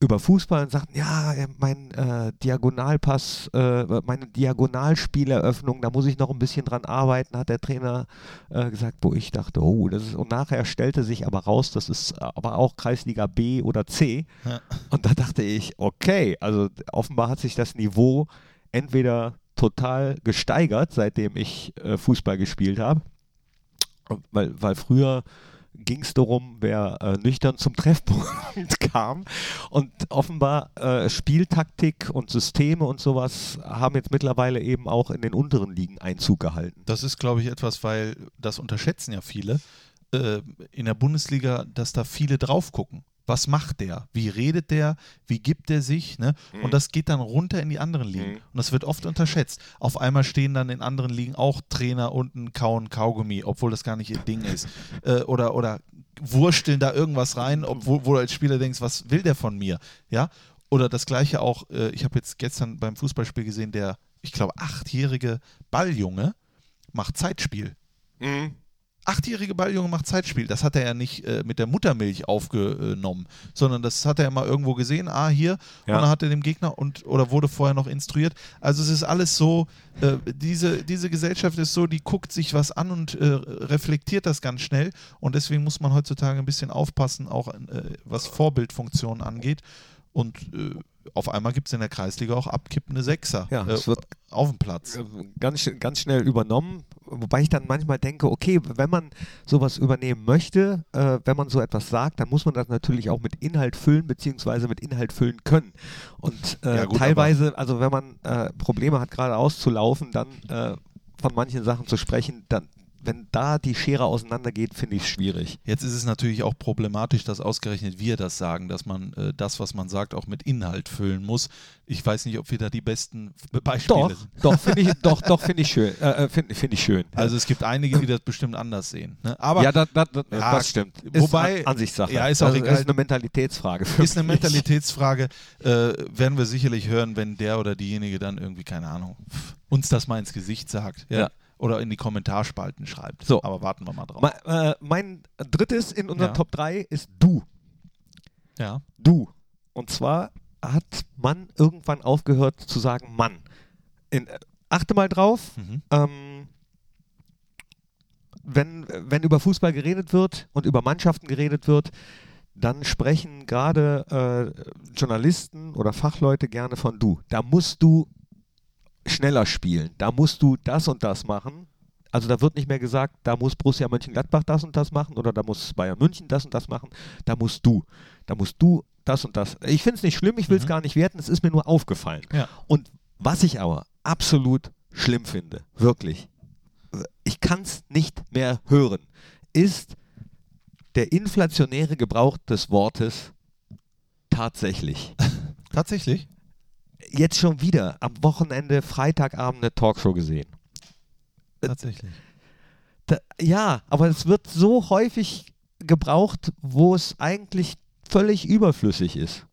[SPEAKER 2] über Fußball und sagten, ja, äh, mein äh, Diagonalpass, äh, meine Diagonalspieleröffnung, da muss ich noch ein bisschen dran arbeiten, hat der Trainer äh, gesagt, wo ich dachte, oh, das ist, und nachher stellte sich aber raus, das ist aber auch Kreisliga B oder C.
[SPEAKER 1] Ja.
[SPEAKER 2] Und da dachte ich, okay, also offenbar hat sich das Niveau entweder total gesteigert, seitdem ich äh, Fußball gespielt habe, weil, weil früher ging es darum, wer äh, nüchtern zum Treffpunkt kam. Und offenbar äh, Spieltaktik und Systeme und sowas haben jetzt mittlerweile eben auch in den unteren Ligen Einzug gehalten.
[SPEAKER 1] Das ist, glaube ich, etwas, weil das unterschätzen ja viele äh, in der Bundesliga, dass da viele drauf gucken. Was macht der? Wie redet der? Wie gibt er sich? Ne? Und das geht dann runter in die anderen Ligen.
[SPEAKER 2] Mhm.
[SPEAKER 1] Und das wird oft unterschätzt. Auf einmal stehen dann in anderen Ligen auch Trainer unten kauen Kaugummi, obwohl das gar nicht ihr Ding ist. Äh, oder, oder wursteln da irgendwas rein, obwohl wo du als Spieler denkst, was will der von mir? Ja? Oder das gleiche auch, äh, ich habe jetzt gestern beim Fußballspiel gesehen, der, ich glaube, achtjährige Balljunge macht Zeitspiel. Achtjährige Balljunge macht Zeitspiel. Das hat er ja nicht äh, mit der Muttermilch aufgenommen, sondern das hat er mal irgendwo gesehen. Ah, hier.
[SPEAKER 2] Ja.
[SPEAKER 1] Und dann hat er dem Gegner und oder wurde vorher noch instruiert. Also es ist alles so, äh, diese, diese Gesellschaft ist so, die guckt sich was an und äh, reflektiert das ganz schnell. Und deswegen muss man heutzutage ein bisschen aufpassen, auch äh, was Vorbildfunktionen angeht. Und äh, auf einmal gibt es in der Kreisliga auch abkippende Sechser
[SPEAKER 2] Ja,
[SPEAKER 1] äh,
[SPEAKER 2] es wird
[SPEAKER 1] auf dem Platz.
[SPEAKER 2] ganz, ganz schnell übernommen. Wobei ich dann manchmal denke, okay, wenn man sowas übernehmen möchte, äh, wenn man so etwas sagt, dann muss man das natürlich auch mit Inhalt füllen, beziehungsweise mit Inhalt füllen können. Und äh,
[SPEAKER 1] Ja, gut,
[SPEAKER 2] teilweise, also wenn man äh, Probleme hat, geradeaus zu laufen, dann äh, von manchen Sachen zu sprechen, dann, wenn da die Schere auseinandergeht, finde ich es schwierig.
[SPEAKER 1] Jetzt ist es natürlich auch problematisch, dass ausgerechnet wir das sagen, dass man äh, das, was man sagt, auch mit Inhalt füllen muss. Ich weiß nicht, ob wir da die besten Beispiele
[SPEAKER 2] Doch,
[SPEAKER 1] sind.
[SPEAKER 2] doch, finde ich, doch, doch, finde ich schön. Äh, finde find ich schön.
[SPEAKER 1] Also es gibt einige, die das bestimmt anders sehen. Ne? Aber
[SPEAKER 2] ja, das, das, das,
[SPEAKER 1] Ja,
[SPEAKER 2] das stimmt.
[SPEAKER 1] wobei-
[SPEAKER 2] ist An Ansichtssache.
[SPEAKER 1] ja, ist auch
[SPEAKER 2] das,
[SPEAKER 1] egal.
[SPEAKER 2] Ist eine Mentalitätsfrage. Für
[SPEAKER 1] ist eine. Mentalitätsfrage, äh, werden wir sicherlich hören, wenn der oder diejenige dann irgendwie, keine Ahnung, uns das mal ins Gesicht sagt. Ja.
[SPEAKER 2] Ja.
[SPEAKER 1] Oder in die Kommentarspalten schreibt.
[SPEAKER 2] So.
[SPEAKER 1] Aber warten wir mal drauf.
[SPEAKER 2] Me- äh, mein drittes in unseren
[SPEAKER 1] Ja.
[SPEAKER 2] Top 3 ist du.
[SPEAKER 1] ja.
[SPEAKER 2] Du. Und zwar hat man irgendwann aufgehört zu sagen Mann. In, äh, achte mal drauf,
[SPEAKER 1] Mhm.
[SPEAKER 2] ähm, wenn, wenn über Fußball geredet wird und über Mannschaften geredet wird, dann sprechen gerade äh, Journalisten oder Fachleute gerne von du. Da musst du schneller spielen, da musst du das und das machen. Also da wird nicht mehr gesagt, da muss Borussia Mönchengladbach das und das machen oder da muss Bayern München das und das machen. Da musst du, da musst du das und das. Ich finde es nicht schlimm, ich will es
[SPEAKER 1] Mhm.
[SPEAKER 2] gar nicht werten, es ist mir nur aufgefallen.
[SPEAKER 1] Ja.
[SPEAKER 2] Und was ich aber absolut schlimm finde, wirklich, ich kann es nicht mehr hören, ist der inflationäre Gebrauch des Wortes tatsächlich.
[SPEAKER 1] Tatsächlich?
[SPEAKER 2] Jetzt schon wieder am Wochenende, Freitagabend eine Talkshow gesehen.
[SPEAKER 1] Tatsächlich.
[SPEAKER 2] Da, ja, aber es wird so häufig gebraucht, wo es eigentlich völlig überflüssig ist.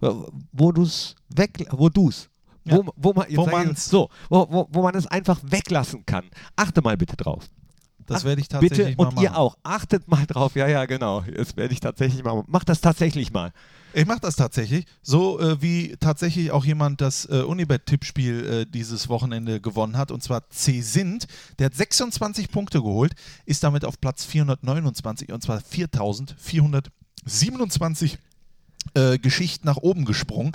[SPEAKER 2] Wo- du es weg, wo du es,
[SPEAKER 1] Ja.
[SPEAKER 2] wo, wo man,
[SPEAKER 1] Wo
[SPEAKER 2] ich- so, wo, wo, wo man es einfach weglassen kann. Achte mal bitte drauf.
[SPEAKER 1] Das werde ich tatsächlich
[SPEAKER 2] Bitte
[SPEAKER 1] mal
[SPEAKER 2] und
[SPEAKER 1] machen.
[SPEAKER 2] ihr auch. Achtet mal drauf. Ja, ja, genau. Jetzt werde ich tatsächlich mal. Macht das tatsächlich mal.
[SPEAKER 1] Ich mache das tatsächlich. So äh, wie tatsächlich auch jemand das äh, Unibet-Tippspiel äh, dieses Wochenende gewonnen hat, und zwar C. Sind. Der hat 26 Punkte geholt, ist damit auf Platz 429 und zwar 4427 äh, Geschichten nach oben gesprungen.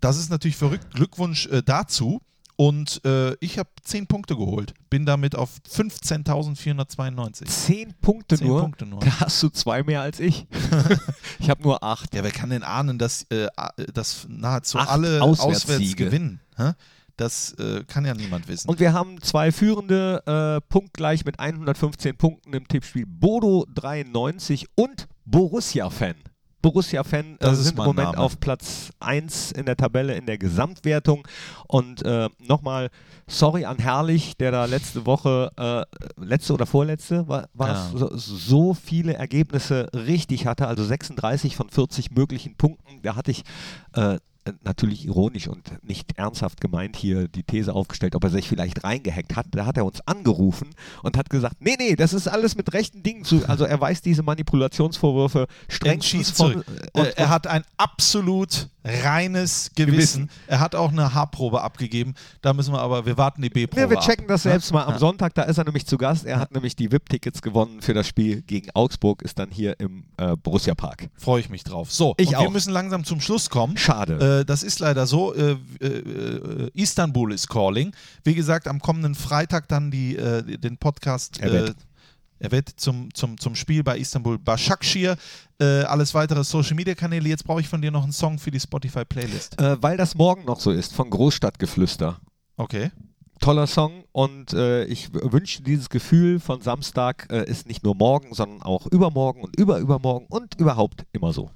[SPEAKER 1] Das ist natürlich verrückt. Glückwunsch äh, dazu. Und äh, ich habe 10 Punkte geholt. Bin damit auf 15.492.
[SPEAKER 2] Zehn Punkte,
[SPEAKER 1] Zehn
[SPEAKER 2] nur.
[SPEAKER 1] Punkte nur.
[SPEAKER 2] Da hast du zwei mehr als ich. ich habe nur acht.
[SPEAKER 1] Ja, wer kann denn ahnen, dass, äh, dass nahezu
[SPEAKER 2] Acht
[SPEAKER 1] alle auswärts
[SPEAKER 2] Auswärtssiege.
[SPEAKER 1] gewinnen? Hä? Das äh, kann ja niemand wissen.
[SPEAKER 2] Und wir haben zwei führende äh, punktgleich mit 115 Punkten im Tippspiel. Bodo 93 und Borussia-Fan. Borussia-Fan äh, sind im Moment
[SPEAKER 1] Name.
[SPEAKER 2] auf Platz 1 in der Tabelle in der Gesamtwertung. Und äh, nochmal, sorry an Herrlich, der da letzte Woche, äh, letzte oder vorletzte, war, war
[SPEAKER 1] Ja.
[SPEAKER 2] es, so, so viele Ergebnisse richtig hatte, also 36 von 40 möglichen Punkten. Da hatte ich äh, natürlich ironisch und nicht ernsthaft gemeint hier die These aufgestellt, ob er sich vielleicht reingehackt hat. Da hat er uns angerufen und hat gesagt, nee, nee, das ist alles mit rechten Dingen zu. Also er weist diese Manipulationsvorwürfe
[SPEAKER 1] er
[SPEAKER 2] strengstens von,
[SPEAKER 1] äh, er hat ein absolut reines Gewissen.
[SPEAKER 2] Gewissen.
[SPEAKER 1] Er hat auch eine H-Probe abgegeben. Da müssen wir aber, wir warten die B-Probe
[SPEAKER 2] Ja, wir
[SPEAKER 1] ab.
[SPEAKER 2] checken das
[SPEAKER 1] Ja?
[SPEAKER 2] selbst mal am
[SPEAKER 1] Ja.
[SPEAKER 2] Sonntag. Da ist er nämlich zu Gast. Er hat nämlich die VIP-Tickets gewonnen für das Spiel gegen Augsburg. Ist dann hier im äh, Borussia Park.
[SPEAKER 1] Freue ich mich drauf. So,
[SPEAKER 2] Ich
[SPEAKER 1] und wir
[SPEAKER 2] auch.
[SPEAKER 1] müssen langsam zum Schluss kommen.
[SPEAKER 2] Schade.
[SPEAKER 1] Äh, das ist leider so. Äh, äh, äh, Istanbul ist calling. Wie gesagt, am kommenden Freitag dann die, äh, den Podcast.
[SPEAKER 2] Er.
[SPEAKER 1] Äh, er wird zum, zum, zum Spiel bei Istanbul Başakşehir. Äh, alles weitere Social Media Kanäle. Jetzt brauche ich von dir noch einen Song für die Spotify Playlist.
[SPEAKER 2] Äh, weil das morgen noch so ist, von Großstadtgeflüster.
[SPEAKER 1] Okay.
[SPEAKER 2] Toller Song und äh, ich wünsche dieses Gefühl von Samstag äh, ist nicht nur morgen, sondern auch übermorgen und überübermorgen und überhaupt immer so.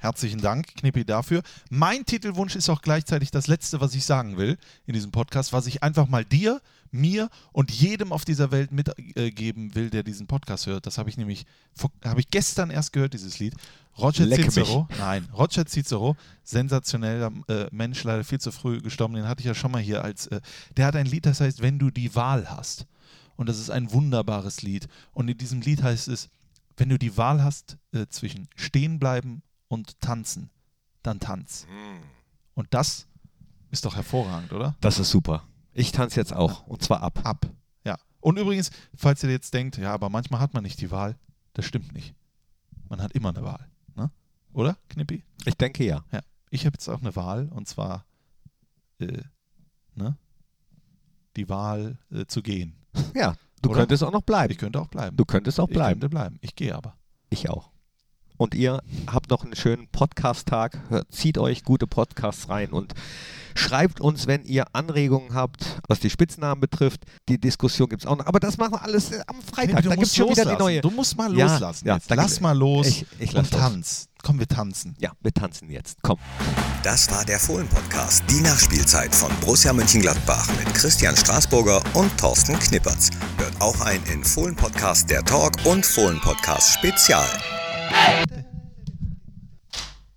[SPEAKER 1] Herzlichen Dank, Knippi, dafür. Mein Titelwunsch ist auch gleichzeitig das Letzte, was ich sagen will in diesem Podcast, was ich einfach mal dir, mir und jedem auf dieser Welt mitgeben will, der diesen Podcast hört. Das habe ich nämlich, habe ich gestern erst gehört, dieses Lied. Roger
[SPEAKER 2] Leck mich.
[SPEAKER 1] Cicero, nein, Roger Cicero, sensationeller äh, Mensch, leider viel zu früh gestorben, den hatte ich ja schon mal hier als, äh, der hat ein Lied, das heißt, wenn du die Wahl hast. Und das ist ein wunderbares Lied. Und in diesem Lied heißt es, wenn du die Wahl hast äh, zwischen stehen bleiben und tanzen, dann tanz. Und das ist doch hervorragend, oder?
[SPEAKER 2] Das ist super. Ich tanze jetzt auch und zwar ab.
[SPEAKER 1] Ab. Ja. Und übrigens, falls ihr jetzt denkt, ja, aber manchmal hat man nicht die Wahl, das stimmt nicht. Man hat immer eine Wahl. Ne? Oder, Knippi?
[SPEAKER 2] Ich denke ja.
[SPEAKER 1] Ja. Ich habe jetzt auch eine Wahl und zwar äh, ne? die Wahl äh, zu gehen.
[SPEAKER 2] Ja, Du
[SPEAKER 1] Oder?
[SPEAKER 2] könntest auch noch bleiben.
[SPEAKER 1] Ich könnte auch bleiben.
[SPEAKER 2] Du könntest auch
[SPEAKER 1] ich
[SPEAKER 2] bleiben.
[SPEAKER 1] könnte bleiben. Ich gehe aber.
[SPEAKER 2] Ich auch. Und ihr habt noch einen schönen Podcast-Tag. Hört- Zieht euch gute Podcasts rein und schreibt uns, wenn ihr Anregungen habt, was die Spitznamen betrifft. Die Diskussion gibt es auch noch. Aber das machen wir alles äh, am Freitag.
[SPEAKER 1] Nee,
[SPEAKER 2] da gibt es schon wieder die neue.
[SPEAKER 1] Du musst mal
[SPEAKER 2] Ja,
[SPEAKER 1] loslassen.
[SPEAKER 2] ja, da
[SPEAKER 1] Lass mal los
[SPEAKER 2] Ich- ich lass
[SPEAKER 1] und
[SPEAKER 2] los.
[SPEAKER 1] tanz. Komm, wir tanzen.
[SPEAKER 2] Ja, wir tanzen jetzt. Komm.
[SPEAKER 5] Das war der Fohlen-Podcast, die Nachspielzeit von Borussia Mönchengladbach mit Christian Straßburger und Thorsten Knippertz. Hört auch ein in Fohlen-Podcast der Talk und Fohlen-Podcast Spezial. Hey!